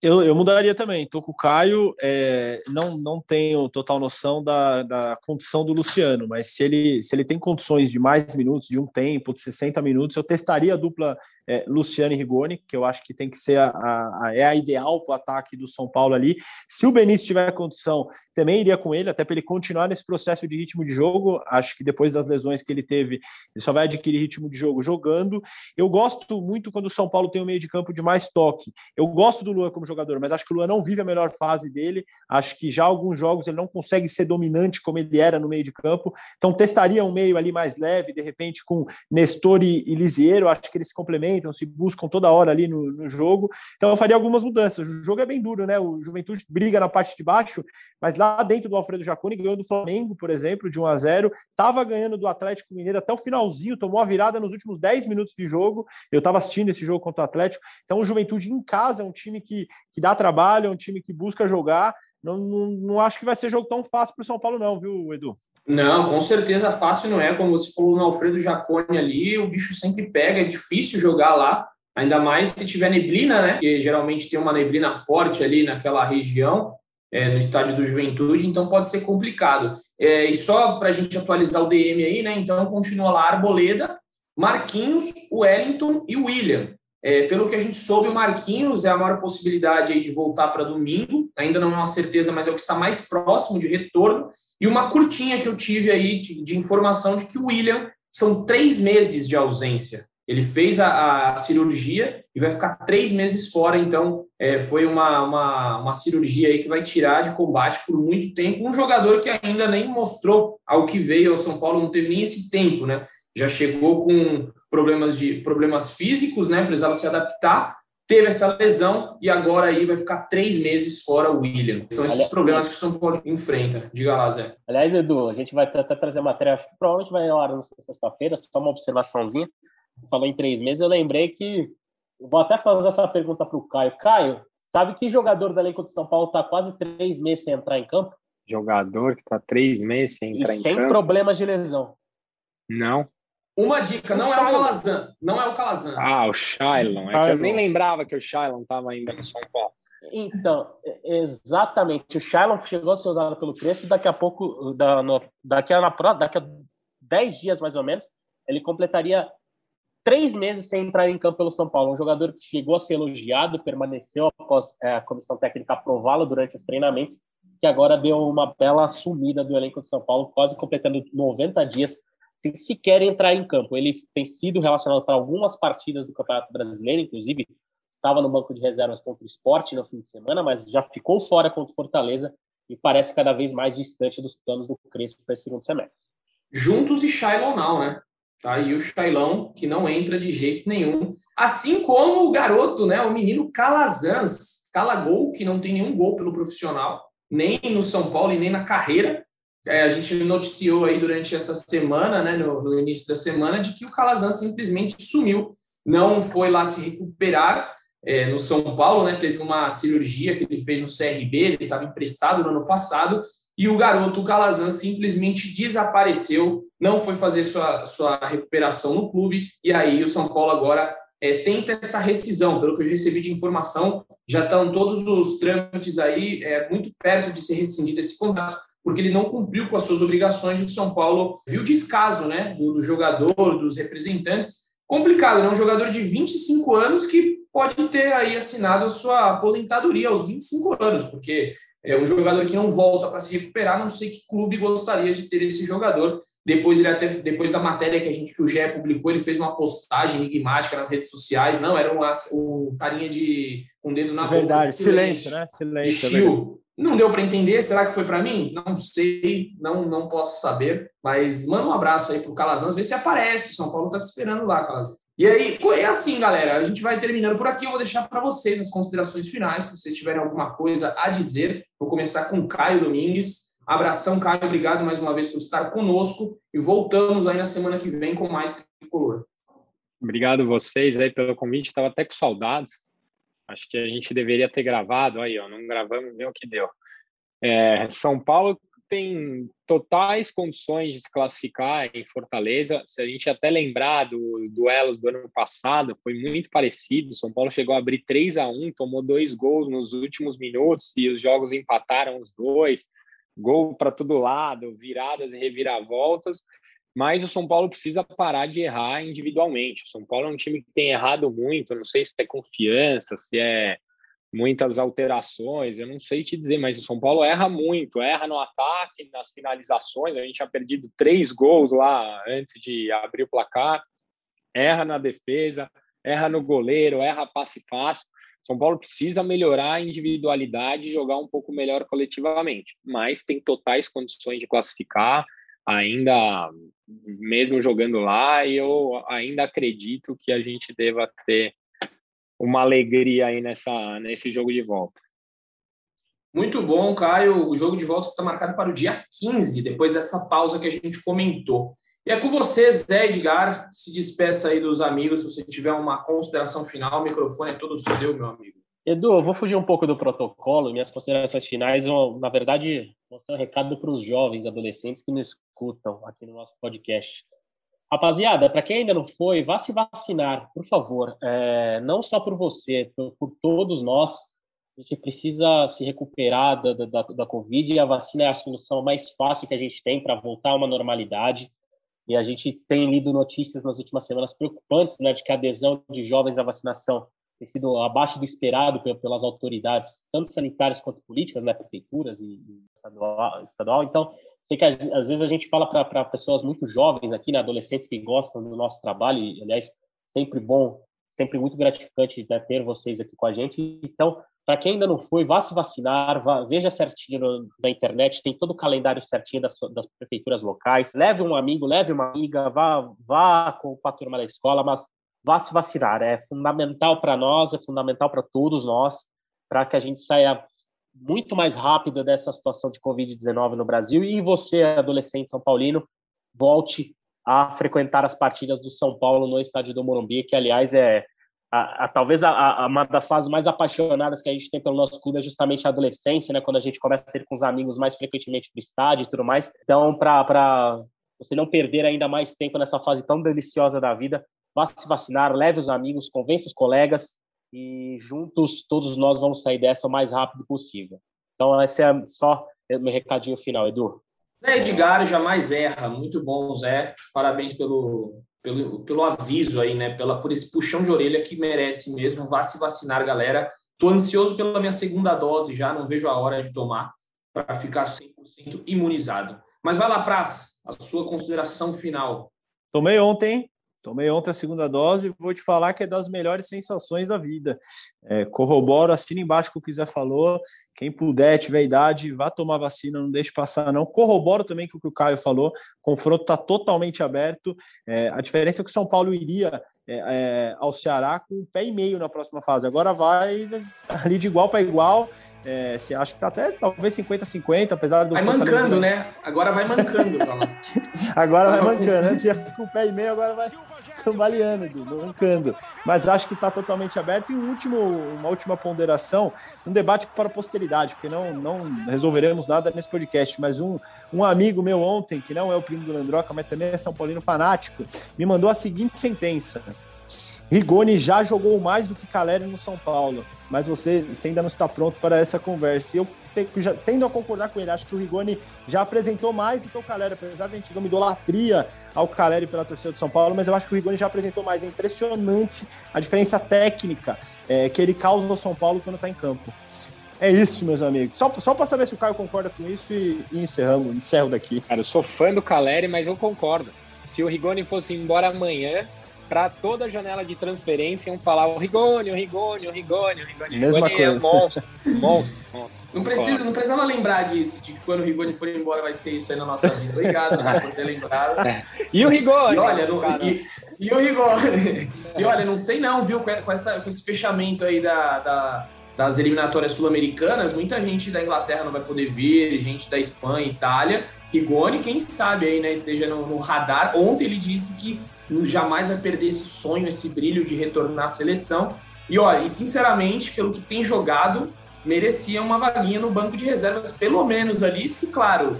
Eu, eu mudaria também. Estou com o Caio. É, não, não tenho total noção da, da condição do Luciano, mas se ele, se ele tem condições de mais minutos, de um tempo, de 60 minutos, eu testaria a dupla é, Luciano e Rigoni, que eu acho que tem que ser a, a, a é a ideal para o ataque do São Paulo ali. Se o Benício tiver condição, também iria com ele, até para ele continuar nesse processo de ritmo de jogo. Acho que depois das lesões que ele teve, ele só vai adquirir ritmo de jogo jogando. Eu gosto muito quando o São Paulo tem um meio de campo de mais toque. Eu gosto do Luan como jogador, mas acho que o Luan não vive a melhor fase dele. Acho que já alguns jogos ele não consegue ser dominante como ele era no meio de campo. Então testaria um meio ali mais leve, de repente com Nestor e, e Lisieiro. Acho que eles se complementam, se buscam toda hora ali no, no jogo. Então eu faria algumas mudanças. O jogo é bem duro, né? O Juventude briga na parte de baixo, mas lá dentro do Alfredo Jaconi ganhou do Flamengo, por exemplo, de 1 a 0. Tava ganhando do Atlético Mineiro até o finalzinho, tomou a virada nos últimos 10 minutos de jogo. Eu estava assistindo esse jogo contra o Atlético. Então o Juventude em casa é um time que, que dá trabalho, é um time que busca jogar. Não, não, não acho que vai ser jogo tão fácil para o São Paulo, não, viu, Edu? Não, com certeza fácil não é. Como você falou no Alfredo Jaconi ali, o bicho sempre pega, é difícil jogar lá, ainda mais se tiver neblina, né? Que geralmente tem uma neblina forte ali naquela região, é, no estádio do Juventude, então pode ser complicado. É, e só para a gente atualizar o DM aí, né? Então continua lá Arboleda, Marquinhos, Wellington e William. É, pelo que a gente soube, o Marquinhos é a maior possibilidade aí de voltar para domingo. Ainda não é uma certeza, mas é o que está mais próximo de retorno. E uma curtinha que eu tive aí de, de informação de que o William são três meses de ausência. Ele fez a, a cirurgia e vai ficar três meses fora. Então, é, foi uma, uma, uma cirurgia aí que vai tirar de combate por muito tempo um jogador que ainda nem mostrou ao que veio ao São Paulo, não teve nem esse tempo, né? Já chegou com problemas de problemas físicos, né? Precisava se adaptar, teve essa lesão e agora aí vai ficar três meses fora o William. São esses Aliás, problemas que o São Paulo enfrenta. Diga lá, Zé. Aliás, Edu, a gente vai até trazer matéria, acho que provavelmente vai ar na sexta-feira, só uma observaçãozinha. falou em três meses, eu lembrei que vou até fazer essa pergunta para o Caio. Caio, sabe que jogador da elenco de São Paulo está quase três meses sem entrar em campo? Jogador que está três meses sem entrar e em sem campo? sem problemas de lesão. Não. Uma dica, não o é o Calazan. Não é o Calazan. Ah, o Shailon. É que eu nem lembrava que o Shailon estava ainda no São Paulo. Então, exatamente. O Shailon chegou a ser usado pelo Crespo e daqui a pouco, da, no, daqui, a, na, daqui a dez dias mais ou menos, ele completaria três meses sem entrar em campo pelo São Paulo. Um jogador que chegou a ser elogiado, permaneceu após é, a comissão técnica aprová-lo durante os treinamentos, que agora deu uma bela sumida do elenco de São Paulo, quase completando 90 dias sem sequer entrar em campo. Ele tem sido relacionado para algumas partidas do Campeonato Brasileiro, inclusive estava no banco de reservas contra o Sport no fim de semana, mas já ficou fora contra o Fortaleza e parece cada vez mais distante dos planos do Crespo para esse segundo semestre. Juntos e Shailon não, né? Tá aí o Shailão, que não entra de jeito nenhum. Assim como o garoto, né? O menino Calazans, Calagol, que não tem nenhum gol pelo profissional, nem no São Paulo e nem na carreira. É, a gente noticiou aí durante essa semana, né, no, no, início da semana, de que o Calazans simplesmente sumiu, não foi lá se recuperar é, no São Paulo, né, teve uma cirurgia que ele fez no CRB, ele estava emprestado no ano passado, e o garoto, o Calazans, simplesmente desapareceu, não foi fazer sua, sua recuperação no clube, e aí o São Paulo agora é, tenta essa rescisão, pelo que eu recebi de informação, já estão todos os trâmites aí é, muito perto de ser rescindido esse contrato, porque ele não cumpriu com as suas obrigações. O São Paulo viu descaso né, do, do jogador, dos representantes. Complicado, né? Um jogador de 25 anos que pode ter aí assinado a sua aposentadoria aos 25 anos, porque é um jogador que não volta para se recuperar. Não sei que clube gostaria de ter esse jogador. Depois ele até depois da matéria que a gente que o GE publicou, ele fez uma postagem enigmática nas redes sociais. Não, era um, um carinha de com um dedo na Verdade, boca. Silêncio, silêncio, né? Silêncio. Não deu para entender? Será que foi para mim? Não sei, não não posso saber. Mas manda um abraço aí pro Calazans, vê se aparece. O São Paulo tá te esperando lá, Calazans. E aí, é assim, galera. A gente vai terminando por aqui. Eu vou deixar para vocês as considerações finais. Se vocês tiverem alguma coisa a dizer, vou começar com Caio Domingues. Abração, Caio. Obrigado mais uma vez por estar conosco. E voltamos aí na semana que vem com mais tricolor. Obrigado vocês aí pelo convite. Estava até com saudades. Acho que a gente deveria ter gravado aí, ó. Não gravamos, nem o que deu. É, São Paulo tem totais condições de se classificar em Fortaleza. Se a gente até lembrar dos duelos do ano passado, foi muito parecido. São Paulo chegou a abrir 3 a 1 tomou dois gols nos últimos minutos e os jogos empataram os dois. Gol para todo lado, viradas e reviravoltas mas o São Paulo precisa parar de errar individualmente. O São Paulo é um time que tem errado muito, não sei se é confiança, se é muitas alterações, eu não sei te dizer, mas o São Paulo erra muito, erra no ataque, nas finalizações, a gente tinha perdido três gols lá antes de abrir o placar, erra na defesa, erra no goleiro, erra passe fácil. São Paulo precisa melhorar a individualidade e jogar um pouco melhor coletivamente, mas tem totais condições de classificar, ainda mesmo jogando lá, eu ainda acredito que a gente deva ter uma alegria aí nessa, nesse jogo de volta. Muito bom, Caio. O jogo de volta está marcado para o dia 15, depois dessa pausa que a gente comentou. E é com você, Zé Edgar. Se despeça aí dos amigos. Se você tiver uma consideração final, o microfone é todo seu, meu amigo. Edu, eu vou fugir um pouco do protocolo. Minhas considerações finais, vão, na verdade, vão ser um recado para os jovens adolescentes que nos escutam aqui no nosso podcast. Rapaziada, para quem ainda não foi, vá se vacinar, por favor. É, não só por você, por, por, todos nós. A gente precisa se recuperar da, da, da Covid e a vacina é a solução mais fácil que a gente tem para voltar a uma normalidade. E a gente tem lido notícias nas últimas semanas preocupantes né, de que a adesão de jovens à vacinação tem sido abaixo do esperado pelas autoridades, tanto sanitárias quanto políticas, né, prefeituras e, estadual, estadual. Então, sei que às, vezes a gente fala para pessoas muito jovens aqui, né, adolescentes que gostam do nosso trabalho, e, aliás, sempre bom, sempre muito gratificante né, ter vocês aqui com a gente. Então, para quem ainda não foi, vá se vacinar, vá, veja certinho na internet, tem todo o calendário certinho das, das, prefeituras locais. Leve um amigo, leve uma amiga, vá, vá com a turma da escola, mas vá se vacinar. É fundamental para nós, é fundamental para todos nós, para que a gente saia muito mais rápido dessa situação de Covid-19 no Brasil e você, adolescente São Paulino, volte a frequentar as partidas do São Paulo no estádio do Morumbi, que aliás é a, a, talvez a, uma das fases mais apaixonadas que a gente tem pelo nosso clube é justamente a adolescência, né? Quando a gente começa a ir com os amigos mais frequentemente para o estádio e tudo mais. Então, para você não perder ainda mais tempo nessa fase tão deliciosa da vida, vá se vacinar, leve os amigos, convença os colegas e juntos todos nós vamos sair dessa o mais rápido possível. Então, esse é só o meu recadinho final, Edu. Zé Edgar jamais erra. Muito bom, Zé. Parabéns pelo, pelo, pelo aviso aí, né? Pela, por esse puxão de orelha que merece mesmo. Vá se vacinar, galera. Estou ansioso pela minha segunda dose já, não vejo a hora de tomar para ficar 100% imunizado. Mas vai lá, Praz, a sua consideração final. Tomei ontem, Tomei ontem a segunda dose e vou te falar que é das melhores sensações da vida. É, corroboro, assina embaixo que o Zé falou. Quem puder, tiver idade, vá tomar vacina, não deixe passar, não. Corroboro também com o que o Caio falou. O confronto está totalmente aberto. É, a diferença é que o São Paulo iria é, é, ao Ceará com um pé e meio na próxima fase. Agora vai ali de igual para igual é, você acha que tá até talvez 50-50, apesar do. Vai mancando, né? Agora vai mancando. agora vai mancando. Antes ia com o pé e meio, agora vai cambaleando, mancando. Mas acho que está totalmente aberto. E um último, uma última ponderação, um debate para a posteridade, porque não, não resolveremos nada nesse podcast. Mas um, um amigo meu ontem, que não é o primo do Landroca, mas também é São Paulino fanático, me mandou a seguinte sentença. Rigoni já jogou mais do que Caleri no São Paulo, mas você, você ainda não está pronto para essa conversa. E eu já, tendo a concordar com ele, acho que o Rigoni já apresentou mais do que o Caleri, apesar de a gente dar uma idolatria ao Caleri pela torcida do São Paulo, mas eu acho que o Rigoni já apresentou mais. É impressionante a diferença técnica é, que ele causa no São Paulo quando está em campo. É isso, meus amigos. Só, só para saber se o Caio concorda com isso e, e encerramos, encerro daqui. Cara, eu sou fã do Caleri, mas eu concordo. Se o Rigoni fosse embora amanhã, para toda a janela de transferência, iam falar o Rigoni, o Rigoni, o Rigoni, o Rigoni. Mesma Rigoni coisa. É monstro, monstro, monstro. Não precisa, não precisava lembrar disso, de que quando o Rigoni for embora vai ser isso aí na nossa vida. Obrigado né, por ter lembrado. É. E o Rigoni? E olha, no, e, e, o Rigoni. E olha, não sei não, viu, com, essa, com esse fechamento aí da, da das eliminatórias sul-americanas, muita gente da Inglaterra não vai poder vir, gente da Espanha, Itália. Rigoni, quem sabe aí, né, esteja no, no radar. Ontem ele disse que jamais vai perder esse sonho, esse brilho de retornar à seleção. E olha, e sinceramente, pelo que tem jogado, merecia uma vaguinha no banco de reservas, pelo menos ali, se claro,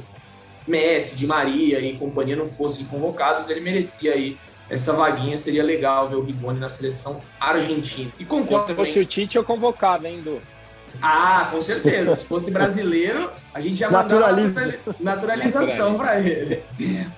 Messi, Di Maria e companhia não fossem convocados, ele merecia aí essa vaguinha, seria legal ver o Rigoni na seleção argentina. E concordo. Se fosse o Tite, eu convocava, hein, Du? Ah, com certeza. Se fosse brasileiro, a gente já Naturaliza. naturalização para ele.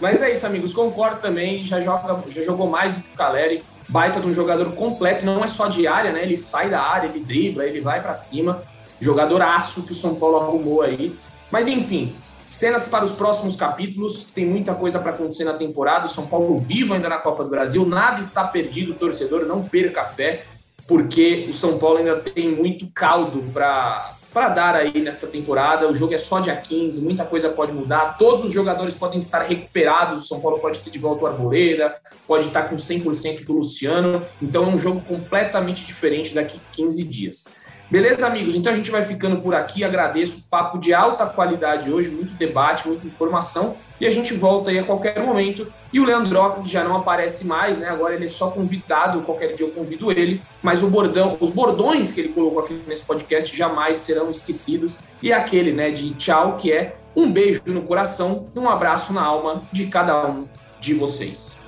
Mas é isso, amigos. Concordo também. Já, joga, já jogou mais do que o Caleri. Baita de um jogador completo, não é só de área, né? Ele sai da área, ele dribla, ele vai para cima. Jogador aço que o São Paulo arrumou aí. Mas enfim, cenas para os próximos capítulos. Tem muita coisa para acontecer na temporada. O São Paulo vivo ainda na Copa do Brasil. Nada está perdido, torcedor. Não perca fé porque o São Paulo ainda tem muito caldo para para dar aí nesta temporada. O jogo é só dia 15, muita coisa pode mudar. Todos os jogadores podem estar recuperados. O São Paulo pode ter de volta o Arboleda, pode estar com 100% do Luciano. Então é um jogo completamente diferente daqui 15 dias. Beleza, amigos? Então a gente vai ficando por aqui. Agradeço o papo de alta qualidade hoje, muito debate, muita informação. E a gente volta aí a qualquer momento. E o Leandro, que já não aparece mais, né? Agora ele é só convidado, qualquer dia eu convido ele. Mas o bordão, os bordões que ele colocou aqui nesse podcast jamais serão esquecidos. E aquele, né, de tchau, que é um beijo no coração e um abraço na alma de cada um de vocês.